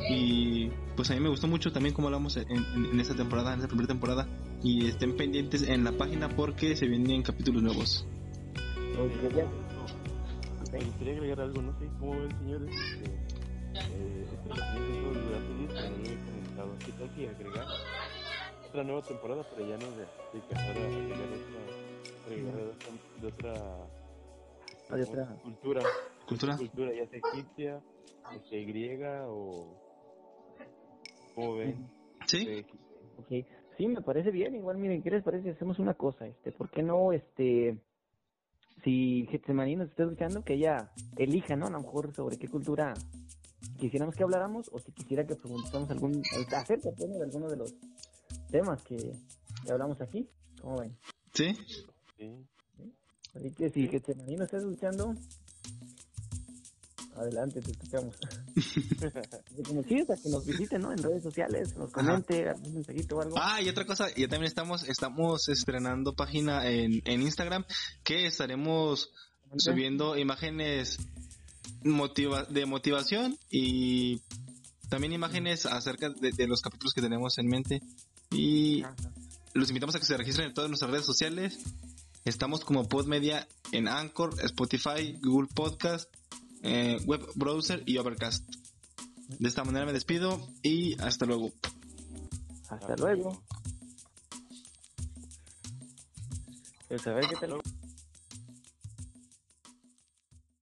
Y pues a mí me gustó mucho también como hablamos en, en, en esta temporada, en esta primera temporada. Y estén pendientes en la página porque se vienen capítulos nuevos. Me gustaría agregar algo, no sé cómo ven, señores. Este, eh, este comentado. ¿Qué tal si agregar otra nueva temporada, pero ya no de Azteca, ahora agregar otra, agregar de otra, de otra, Ah, de otra. cultura? ¿Cultura? Cultura, ya sea egipcia, este, griega o. ¿Cómo ven? ¿Sí? Eh, Ok, sí, me parece bien. Igual, miren, ¿qué les parece? si Hacemos una cosa, este, ¿por qué no, este, si Getsemaní nos está escuchando, que ella elija, ¿no? A lo mejor sobre qué cultura quisiéramos que habláramos o si quisiera que preguntáramos algún, acerca pues, de alguno de los temas que, que hablamos aquí. ¿Cómo ven? ¿Sí? sí. Así que si Getsemaní nos está escuchando, adelante, te escuchamos. [LAUGHS] Como que nos visiten, ¿no? En redes sociales, nos comente, algún mensajito o algo. Ah, y otra cosa, ya también estamos, estamos estrenando página en, en Instagram que estaremos subiendo imágenes motiva de motivación y también imágenes acerca de, de los capítulos que tenemos en mente. Y Ajá. los invitamos a que se registren en todas nuestras redes sociales. Estamos como Podmedia en Anchor, Spotify, Google Podcast, eh, Web Browser y Overcast. De esta manera me despido y hasta luego. Hasta luego. Pues a ver qué tal. Luego.